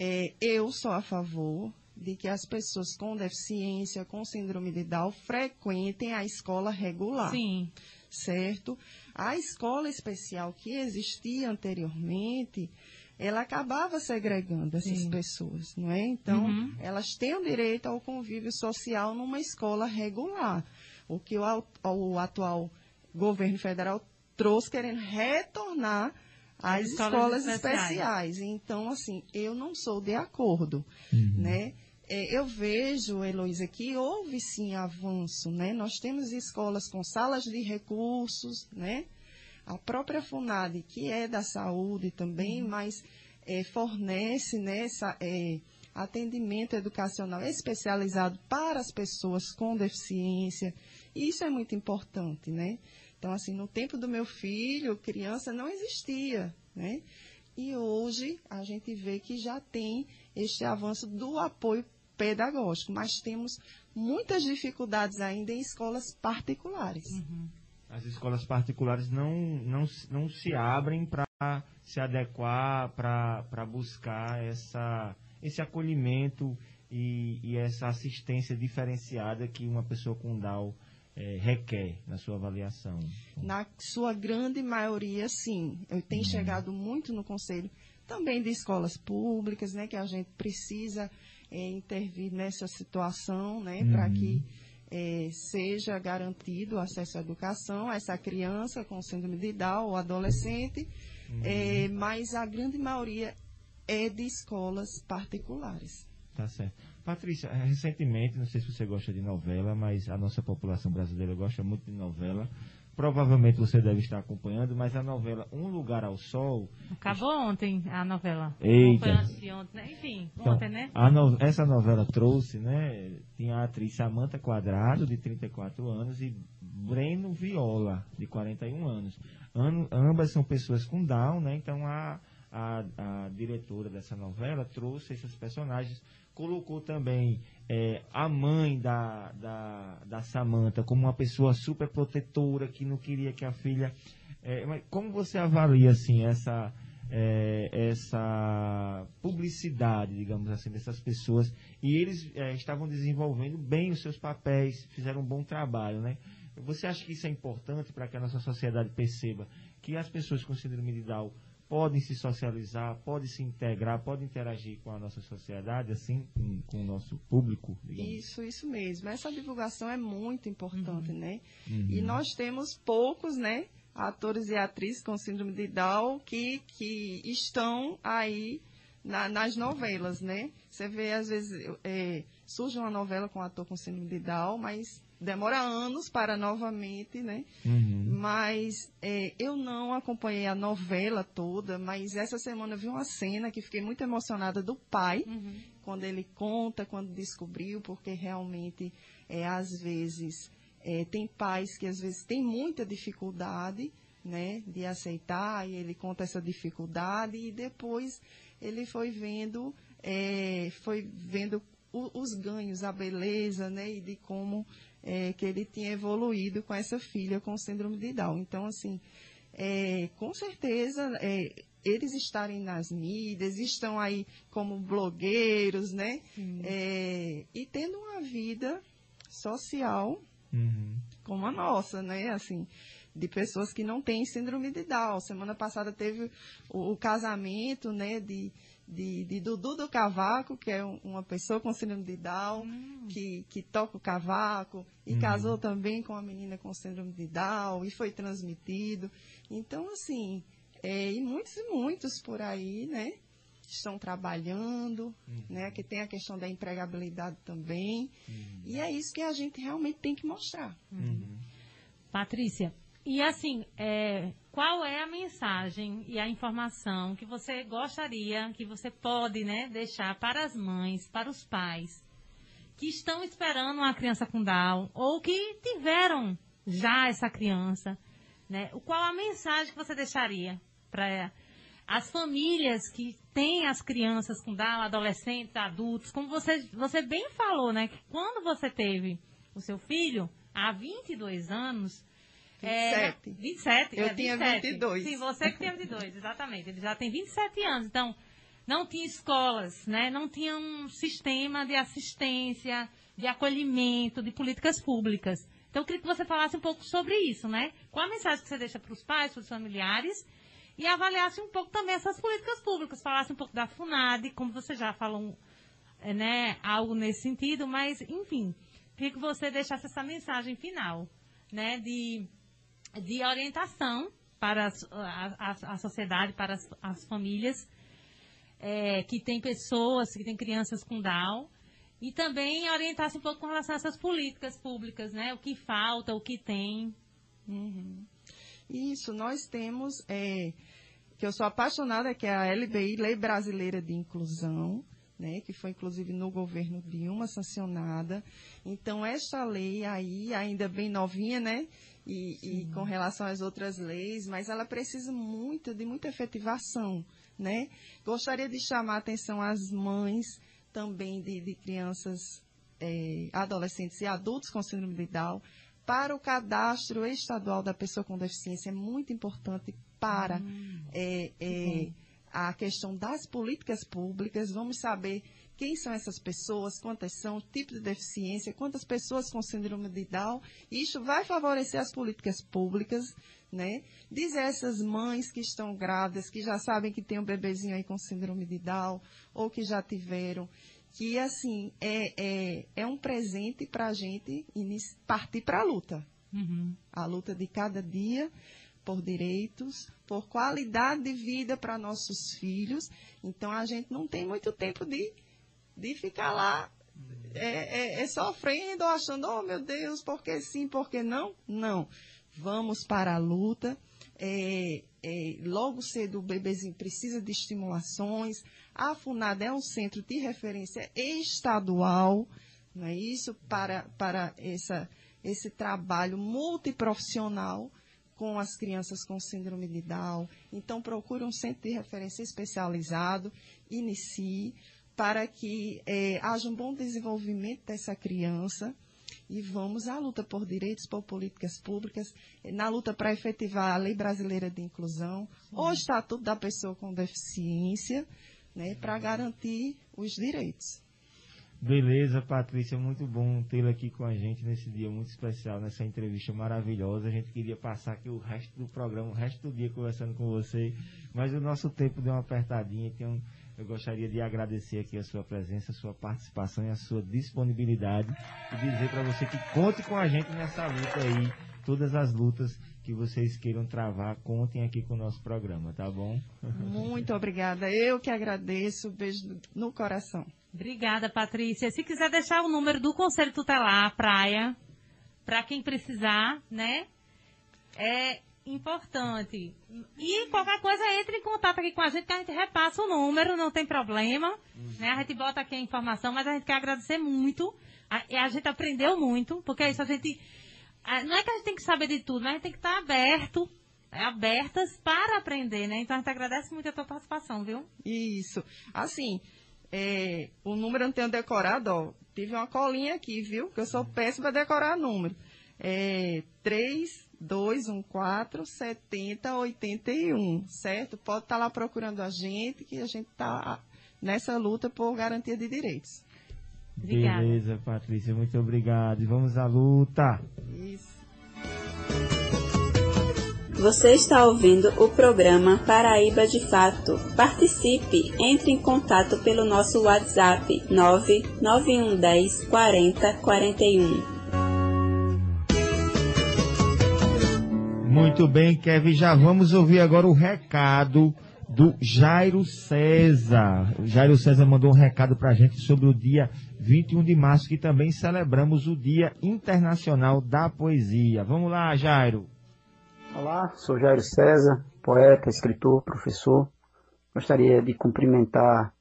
é, eu sou a favor de que as pessoas com deficiência, com síndrome de Down, frequentem a escola regular. Sim. Certo? A escola especial que existia anteriormente, ela acabava segregando essas Sim. pessoas, não é? Então, uhum. elas têm o direito ao convívio social numa escola regular. O que o, o atual governo federal trouxe querendo retornar às escolas, escolas especiais. especiais. Então, assim, eu não sou de acordo, uhum. né? É, eu vejo, Heloísa, que houve sim avanço, né? Nós temos escolas com salas de recursos, né? A própria FUNAD, que é da saúde também, uhum. mas é, fornece né, é, atendimento educacional especializado para as pessoas com deficiência. E isso é muito importante, né? Então, assim, no tempo do meu filho, criança não existia, né? E hoje a gente vê que já tem este avanço do apoio pedagógico, mas temos muitas dificuldades ainda em escolas particulares. Uhum. As escolas particulares não, não, não se abrem para se adequar, para buscar essa, esse acolhimento e, e, essa assistência diferenciada que uma pessoa com Down é, requer na sua avaliação? Na sua grande maioria, sim. Eu tenho uhum. chegado muito no conselho também de escolas públicas, né, que a gente precisa é, intervir nessa situação, né, uhum. para que é, seja garantido o acesso à educação a essa criança com síndrome de Down ou adolescente, uhum. é, mas a grande maioria é de escolas particulares. Tá certo. Patrícia, recentemente, não sei se você gosta de novela, mas a nossa população brasileira gosta muito de novela. Provavelmente você deve estar acompanhando, mas a novela Um Lugar ao Sol. Acabou ontem a novela. Eita. Foi ontem, né? Enfim, então, ontem, né? No... essa novela trouxe, né? Tinha a atriz Samantha Quadrado, de 34 anos, e Breno Viola, de 41 anos. An ambas são pessoas com Down, né? Então a, a, a diretora dessa novela trouxe esses personagens colocou também é, a mãe da, da, da Samanta como uma pessoa super protetora que não queria que a filha. É, como você avalia assim essa é, essa publicidade, digamos assim, dessas pessoas e eles é, estavam desenvolvendo bem os seus papéis, fizeram um bom trabalho, né? Você acha que isso é importante para que a nossa sociedade perceba que as pessoas com síndrome de Down podem se socializar, podem se integrar, podem interagir com a nossa sociedade, assim, com, com o nosso público. Digamos. Isso, isso mesmo. Essa divulgação é muito importante, uhum. né? Uhum. E nós temos poucos, né? atores e atrizes com síndrome de Down que, que estão aí na, nas novelas, né? Você vê, às vezes, é, surge uma novela com um ator com síndrome de Down, mas demora anos para novamente, né? Uhum. Mas é, eu não acompanhei a novela toda, mas essa semana eu vi uma cena que fiquei muito emocionada do pai, Uhum. quando ele conta, quando descobriu, porque realmente, é, às vezes, é, tem pais que às vezes têm muita dificuldade, né, de aceitar, e ele conta essa dificuldade, e depois ele foi vendo, é, foi vendo o- os ganhos, a beleza, né, e de como é, que ele tinha evoluído com essa filha com síndrome de Down. Então, assim, é, com certeza, é, eles estarem nas mídias, estão aí como blogueiros, né? É, e tendo uma vida social Uhum. como a nossa, né? Assim, de pessoas que não têm síndrome de Down. Semana passada teve o, o casamento, né, de, de, de Dudu do Cavaco, que é um- uma pessoa com síndrome de Down, que, que toca o cavaco, e Uhum. casou também com uma menina com síndrome de Down, e foi transmitido. Então, assim, é, e muitos e muitos por aí, né? Estão trabalhando, né? Que tem a questão da empregabilidade também. E é isso que a gente realmente tem que mostrar. Uhum. Patrícia, e assim, é, qual é a mensagem e a informação que você gostaria, que você pode né, deixar para as mães, para os pais, que estão esperando uma criança com Down, ou que tiveram já essa criança, né? Qual a mensagem que você deixaria para as famílias que têm as crianças com Down, adolescentes, adultos, como você, você bem falou, né? Que quando você teve o seu filho, há 22 anos. 27. 27. Eu é, tinha 27. 22. Sim, você que tinha 22, exatamente. Ele já tem 27 anos. Então, não tinha escolas, né? Não tinha um sistema de assistência, de acolhimento, de políticas públicas. Então, eu queria que você falasse um pouco sobre isso, né? Qual a mensagem que você deixa para os pais, para os familiares, e avaliasse um pouco também essas políticas públicas, falasse um pouco da FUNAD, como você já falou, é, né, algo nesse sentido, mas, enfim, queria que você deixasse essa mensagem final, né, de, de orientação para a, a- a sociedade, para as, as famílias, é, que tem pessoas, que tem crianças com Down, e também orientasse um pouco com relação a essas políticas públicas, né, o que falta, o que tem. Uhum. Isso, nós temos, é, que eu sou apaixonada, que é a LBI, Lei Brasileira de Inclusão, né, que foi inclusive no governo Dilma sancionada. Então, esta lei aí, ainda bem novinha, né, e, e com relação às outras leis, mas ela precisa muito, de muita efetivação, né. Gostaria de chamar a atenção às mães também de, de crianças, é, adolescentes e adultos com síndrome de Down, para o cadastro estadual da pessoa com deficiência. É muito importante para é, é, a questão das políticas públicas. Vamos saber quem são essas pessoas, quantas são, tipo de deficiência, quantas pessoas com síndrome de Down. Isso vai favorecer as políticas públicas, né? Dizer essas mães que estão grávidas, que já sabem que tem um bebezinho aí com síndrome de Down, ou que já tiveram, que assim é, é, é um presente para a gente partir para a luta. Uhum. A luta de cada dia por direitos, por qualidade de vida para nossos filhos. Então a gente não tem muito tempo de, de ficar lá é, é, é sofrendo, achando, oh meu Deus, por que sim, por que não? Não. Vamos para a luta. É, é, logo cedo o bebezinho precisa de estimulações. A FUNAD é um centro de referência estadual, não é isso? Para, para essa, esse trabalho multiprofissional com as crianças com síndrome de Down. Então, procure um centro de referência especializado, inicie, para que eh, haja um bom desenvolvimento dessa criança. E vamos à luta por direitos, por políticas públicas, na luta para efetivar a Lei Brasileira de Inclusão, o Estatuto da Pessoa com Deficiência, né, para garantir os direitos. Beleza, Patrícia, muito bom tê-la aqui com a gente nesse dia muito especial, nessa entrevista maravilhosa. A gente queria passar aqui o resto do programa, o resto do dia conversando com você, mas o nosso tempo deu uma apertadinha, então eu gostaria de agradecer aqui a sua presença, a sua participação e a sua disponibilidade e dizer para você que conte com a gente nessa luta aí todas as lutas que vocês queiram travar, contem aqui com o nosso programa, tá bom? Muito obrigada. Eu que agradeço. Beijo no coração. Obrigada, Patrícia. Se quiser deixar o número do Conselho Tutelar, praia, para quem precisar, né? É importante. E qualquer coisa, entre em contato aqui com a gente, que a gente repassa o número, não tem problema. Uhum. Né? A gente bota aqui a informação, mas a gente quer agradecer muito. A, a gente aprendeu muito, porque é isso, a gente. A, não é que a gente tem que saber de tudo, mas a gente tem que estar aberto é, abertas para aprender, né? Então a gente agradece muito a tua participação, viu? Isso. Assim, é, o número eu não tenho decorado, ó. Tive uma colinha aqui, viu? Que eu sou péssima para decorar número. É 3214 7081, certo? Pode estar tá lá procurando a gente, que a gente está nessa luta por garantia de direitos. Obrigada. Beleza, Patrícia, muito obrigado. E vamos à luta. Isso. Você está ouvindo o programa Paraíba de Fato. Participe, entre em contato pelo nosso WhatsApp 99110 40 41. Muito bem, Kevin, já vamos ouvir agora o recado do Jairo César. O Jairo César mandou um recado para a gente sobre o dia 21 de março, que também celebramos o Dia Internacional da Poesia. Vamos lá, Jairo. Olá, sou Jairo César, poeta, escritor, professor. Gostaria de cumprimentar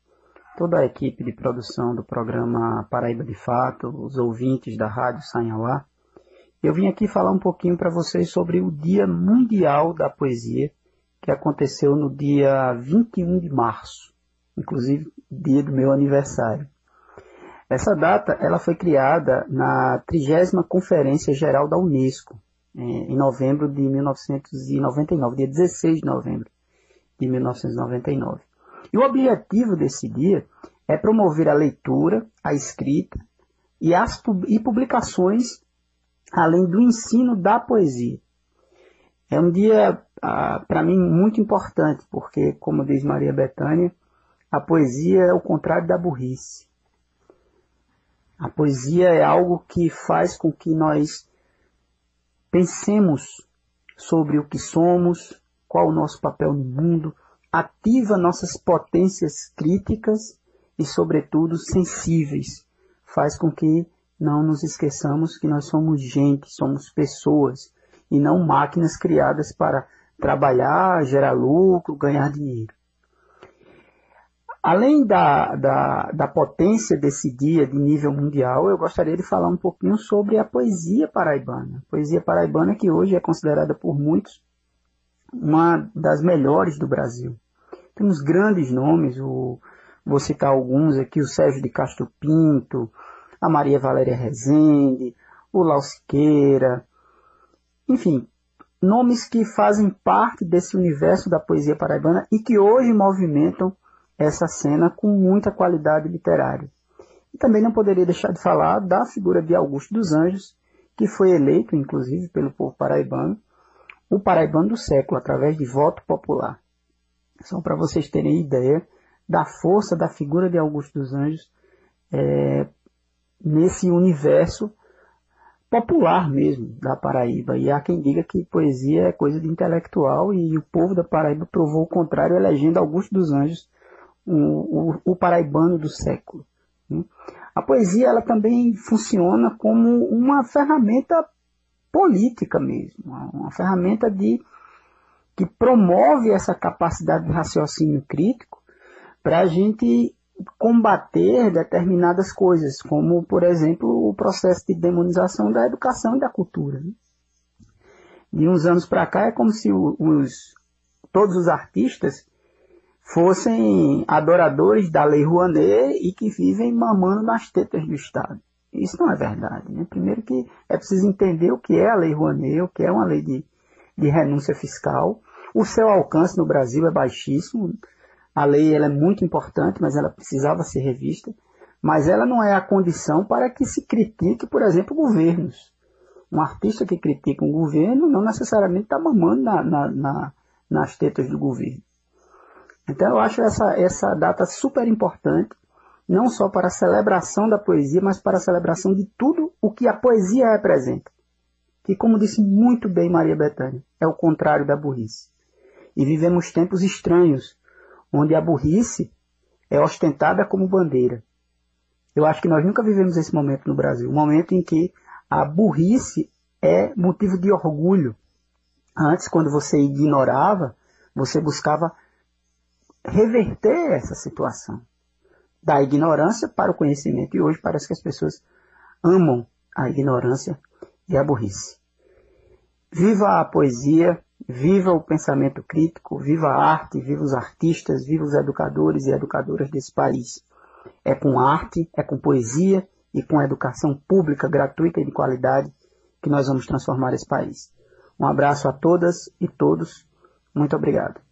toda a equipe de produção do programa Paraíba de Fato, os ouvintes da Rádio Sanhauá. Eu vim aqui falar um pouquinho para vocês sobre o Dia Mundial da Poesia, que aconteceu no dia 21 de março, inclusive dia do meu aniversário. Essa data ela foi criada na 30 Conferência Geral da Unesco, em novembro de 1999, dia 16 de novembro de 1999. E o objetivo desse dia é promover a leitura, a escrita e as e publicações, além do ensino da poesia. É um dia, ah, para mim, muito importante, porque, como diz Maria Bethânia, a poesia é o contrário da burrice. A poesia é algo que faz com que nós Pensemos sobre o que somos, qual o nosso papel no mundo, ativa nossas potências críticas e, sobretudo, sensíveis. Faz com que não nos esqueçamos que nós somos gente, somos pessoas e não máquinas criadas para trabalhar, gerar lucro, ganhar dinheiro. Além da, da, da, potência desse dia de nível mundial, eu gostaria de falar um pouquinho sobre a poesia paraibana. Poesia paraibana que hoje é considerada por muitos uma das melhores do Brasil. Temos grandes nomes, o, vou citar alguns aqui, o Sérgio de Castro Pinto, a Maria Valéria Rezende, o Lau Siqueira, enfim, nomes que fazem parte desse universo da poesia paraibana e que hoje movimentam essa cena com muita qualidade literária. E também não poderia deixar de falar da figura de Augusto dos Anjos, que foi eleito, inclusive, pelo povo paraibano, o paraibano do século, através de voto popular. Só para vocês terem ideia da força da figura de Augusto dos Anjos é, nesse universo popular mesmo da Paraíba. E há quem diga que poesia é coisa de intelectual e o povo da Paraíba provou o contrário, elegendo Augusto dos Anjos o, o, paraibano do século. Né? A poesia ela também funciona como uma ferramenta política mesmo, uma ferramenta de que promove essa capacidade de raciocínio crítico para a gente combater determinadas coisas, como, por exemplo, o processo de demonização da educação e da cultura. Né? De uns anos para cá é como se os, todos os artistas fossem adoradores da Lei Rouanet e que vivem mamando nas tetas do Estado. Isso não é verdade. Né? Primeiro que é preciso entender o que é a Lei Rouanet, o que é uma lei de, de renúncia fiscal. O seu alcance no Brasil é baixíssimo. A lei ela é muito importante, mas ela precisava ser revista. Mas ela não é a condição para que se critique, por exemplo, governos. Um artista que critica um governo não necessariamente está mamando na, na, na, nas tetas do governo. Então eu acho essa, essa data super importante, não só para a celebração da poesia, mas para a celebração de tudo o que a poesia representa. que, como disse muito bem Maria Bethânia, é o contrário da burrice. E vivemos tempos estranhos, onde a burrice é ostentada como bandeira. Eu acho que nós nunca vivemos esse momento no Brasil, um momento em que a burrice é motivo de orgulho. Antes, quando você ignorava, você buscava reverter essa situação da ignorância para o conhecimento. E hoje parece que as pessoas amam a ignorância e a burrice. Viva a poesia, viva o pensamento crítico, viva a arte, viva os artistas, viva os educadores e educadoras desse país. É com arte, é com poesia e com educação pública gratuita e de qualidade que nós vamos transformar esse país. Um abraço a todas e todos. Muito obrigado.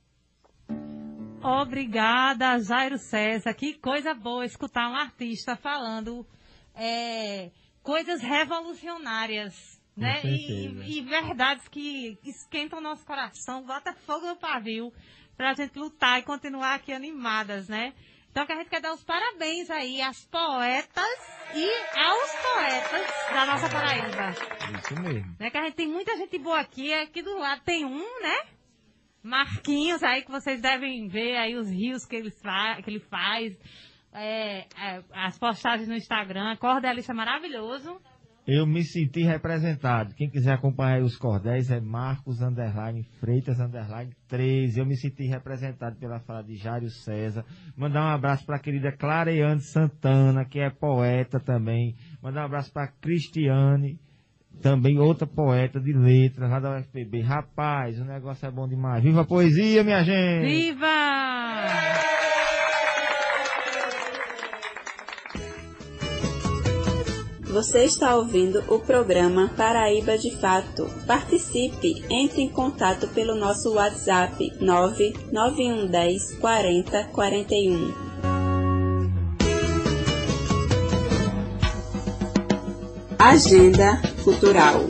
Obrigada, Jairo César. Que coisa boa escutar um artista falando é, coisas revolucionárias, né? E, e, verdades que esquentam nosso coração, bota fogo no pavio para a gente lutar e continuar aqui animadas, né? Então que a gente quer dar os parabéns aí às poetas e aos poetas da nossa Paraíba. Isso mesmo. Né? Que a gente tem muita gente boa aqui, aqui do lado tem um, né? Marquinhos aí que vocês devem ver aí os rios que ele, fa que ele faz, é, é, as postagens no Instagram, cordelista é maravilhoso. Eu me senti representado. Quem quiser acompanhar os cordéis é Marcos Underline Freitas Underline 13. Eu me senti representado pela fala de Jário César. Mandar um abraço para a querida Clareane Santana, que é poeta também. Mandar um abraço para Cristiane também outra poeta de letras lá da UFPB. Rapaz, o negócio é bom demais. Viva a poesia, minha gente! Viva! Você está ouvindo o programa Paraíba de Fato. Participe, entre em contato pelo nosso WhatsApp 99110 40 41. Agenda Cultural.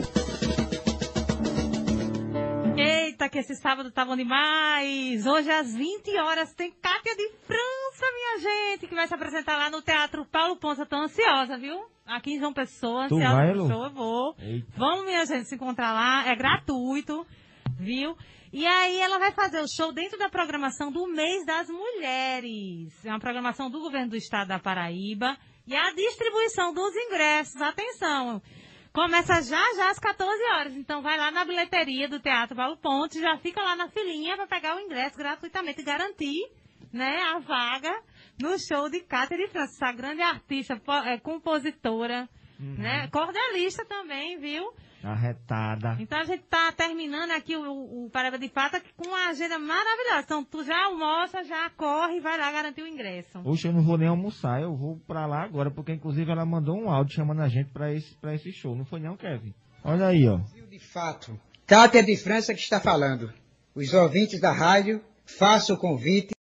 Eita, que esse sábado tá bom demais! Hoje às 20 horas tem Cátia de França, minha gente, que vai se apresentar lá no Teatro Paulo. Eu tô ansiosa, viu? Aqui em João Pessoa, tu ansiosa vai, pro show, eu vou. Eita. Vamos, minha gente, se encontrar lá. É gratuito, viu? E aí ela vai fazer o show dentro da programação do Mês das Mulheres. É uma programação do governo do estado da Paraíba. E a distribuição dos ingressos, atenção, começa já já às 14 horas. Então vai lá na bilheteria do Teatro Paulo Ponte, já fica lá na filinha para pegar o ingresso gratuitamente e garantir, né, a vaga no show de Cátia de França, essa grande artista, é, compositora, né, cordelista também, viu? Arretada. Então a gente tá terminando aqui o, o Paraíba de Fato com uma agenda maravilhosa. Então tu já almoça, já corre e vai lá garantir o ingresso. Hoje eu não vou nem almoçar, eu vou pra lá agora, porque inclusive ela mandou um áudio chamando a gente pra esse, pra esse show. Não foi não, Kevin? Olha aí, ó. De fato, Cátia de França que está falando. Os ouvintes da rádio, faço o convite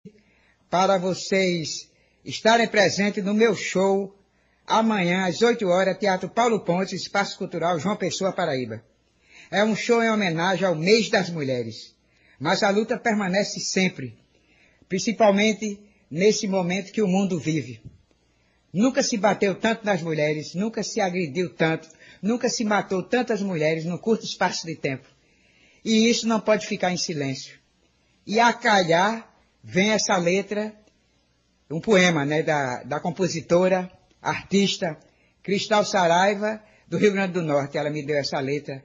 para vocês estarem presentes no meu show amanhã às 8 horas, Teatro Paulo Pontes, Espaço Cultural João Pessoa, Paraíba. É um show em homenagem ao mês das mulheres. Mas a luta permanece sempre, principalmente nesse momento que o mundo vive. Nunca se bateu tanto nas mulheres, nunca se agrediu tanto, nunca se matou tantas mulheres num curto espaço de tempo. E isso não pode ficar em silêncio. E a calhar vem essa letra, um poema né, da, da compositora, artista Cristal Saraiva, do Rio Grande do Norte. Ela me deu essa letra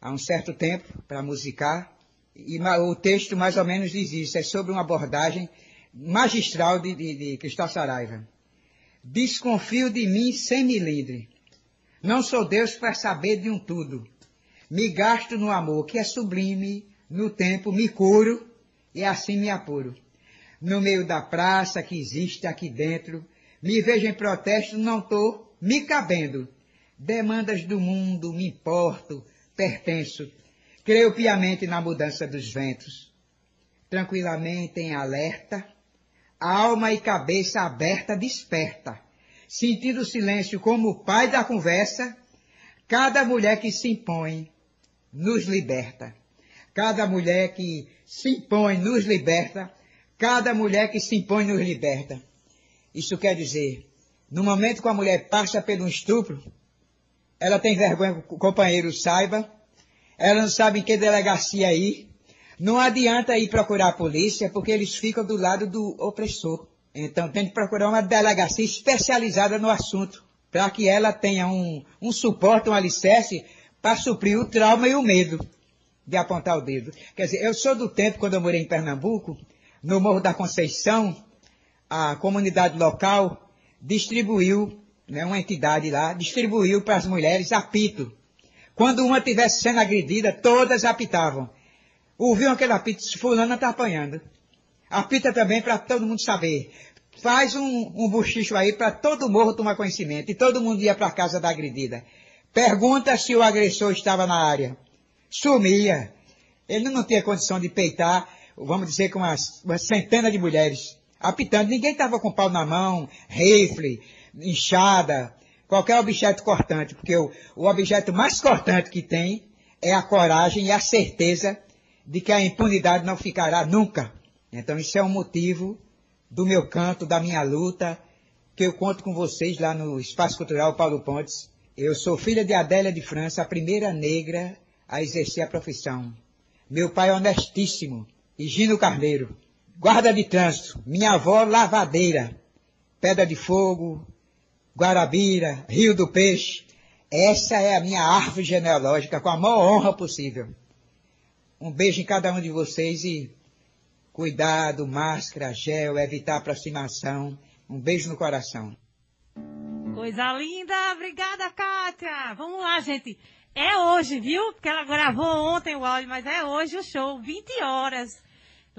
há um certo tempo para musicar. E o texto mais ou menos diz isso, é sobre uma abordagem magistral de, de, de Cristal Saraiva. Desconfio de mim sem milindre. Não sou Deus para saber de um tudo. Me gasto no amor que é sublime, no tempo me curo e assim me apuro. No meio da praça que existe aqui dentro, me vejo em protesto, não tô me cabendo. Demandas do mundo, me importo, pertenço. Creio piamente na mudança dos ventos. Tranquilamente em alerta, alma e cabeça aberta desperta. Sentindo o silêncio como o pai da conversa, cada mulher que se impõe nos liberta. Cada mulher que se impõe nos liberta. Cada mulher que se impõe nos liberta. Isso quer dizer, no momento que a mulher passa pelo estupro, ela tem vergonha que o companheiro saiba, Elas não sabem que delegacia ir. Não adianta ir procurar a polícia, porque eles ficam do lado do opressor. Então tem que procurar uma delegacia especializada no assunto, para que ela tenha um, um suporte, um alicerce, para suprir o trauma e o medo de apontar o dedo. Quer dizer, eu sou do tempo, quando eu morei em Pernambuco, no Morro da Conceição, a comunidade local distribuiu, né, uma entidade lá, distribuiu para as mulheres apito. Quando uma estivesse sendo agredida, todas apitavam. Ouviam aquele apito, fulano está apanhando. Apita também para todo mundo saber. Faz um, um buchicho aí para todo morro tomar conhecimento. E todo mundo ia para a casa da agredida. Pergunta se o agressor estava na área. Sumia. Ele não tinha condição de peitar, vamos dizer, com umas, uma centena de mulheres apitando. Ninguém estava com pau na mão, rifle, enxada, qualquer objeto cortante, porque o, o objeto mais cortante que tem é a coragem e a certeza de que a impunidade não ficará nunca. Então isso é um motivo do meu canto, da minha luta, que eu conto com vocês lá no Espaço Cultural Paulo Pontes. Eu sou filha de Adélia de França, a primeira negra a exercer a profissão. Meu pai é honestíssimo, Higino Carneiro. Guarda de trânsito, minha avó lavadeira. Pedra de Fogo, Guarabira, Rio do Peixe. Essa é a minha árvore genealógica com a maior honra possível. Um beijo em cada um de vocês e cuidado, máscara, gel, evitar aproximação. Um beijo no coração. Coisa linda, obrigada, Kátia. Vamos lá, gente. É hoje, viu? Porque ela gravou ontem o áudio, mas é hoje o show, 20 horas,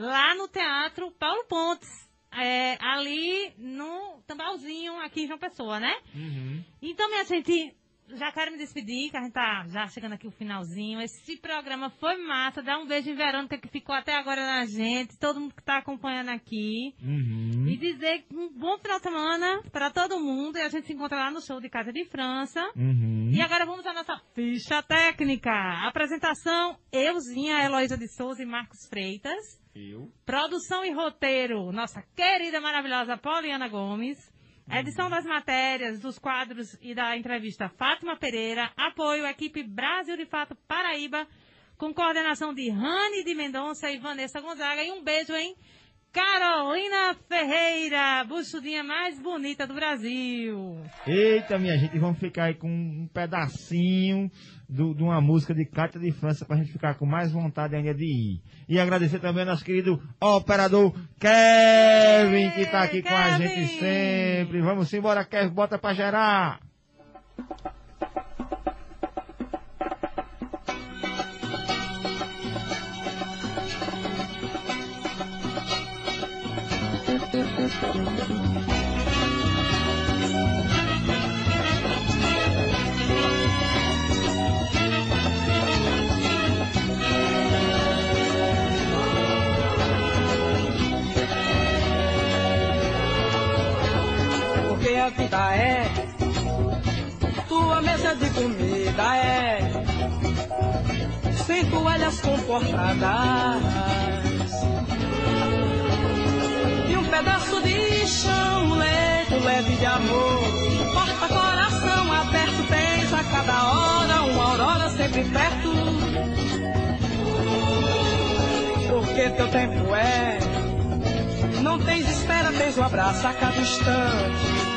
lá no Teatro Paulo Pontes. É, ali no Tambalzinho, aqui em João Pessoa, né? Uhum. Então, minha gente, já quero me despedir, que a gente tá já chegando aqui o finalzinho. Esse programa foi massa. Dá um beijo em Verônica que ficou até agora na gente, todo mundo que tá acompanhando aqui. Uhum. E dizer um bom final de semana para todo mundo. E a gente se encontra lá no show de Casa de França. Uhum. E agora vamos à nossa ficha técnica. Apresentação, euzinha, Heloísa de Souza e Marcos Freitas. Eu. Produção e roteiro, nossa querida, maravilhosa Pauliana Gomes. Edição das matérias, dos quadros e da entrevista Fátima Pereira. Apoio equipe Brasil de Fato Paraíba, com coordenação de Rani de Mendonça e Vanessa Gonzaga. E um beijo, hein? Carolina Ferreira, buchudinha mais bonita do Brasil. Eita, minha gente, vamos ficar aí com um pedacinho do- de uma música de Cátia de França pra gente ficar com mais vontade ainda de ir. E agradecer também ao nosso querido operador Kevin, que tá aqui com a Kevin! gente sempre. Vamos embora, Kevin, bota pra gerar. Porque a vida é. Tua mesa de comida é. Sem toalhas comportadas e um pedaço de chão leito leve de amor. Porta coração aberto tens a cada hora uma aurora sempre perto. Porque teu tempo é. Não tens espera, tens um abraço a cada instante.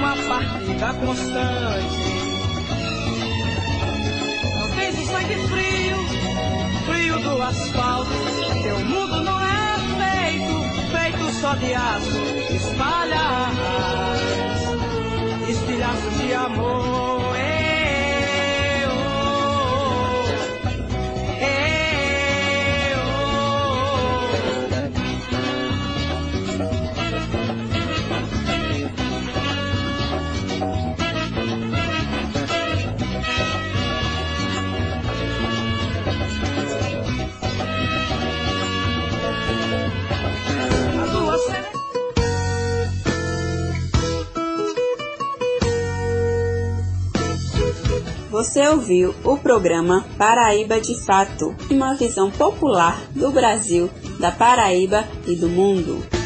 Uma partida constante. Não tens o sangue frio, frio do asfalto. Teu mundo não é feito, feito só de aço. Espalha estilhaços de amor. Você ouviu o programa Paraíba de Fato, uma visão popular do Brasil, da Paraíba e do mundo.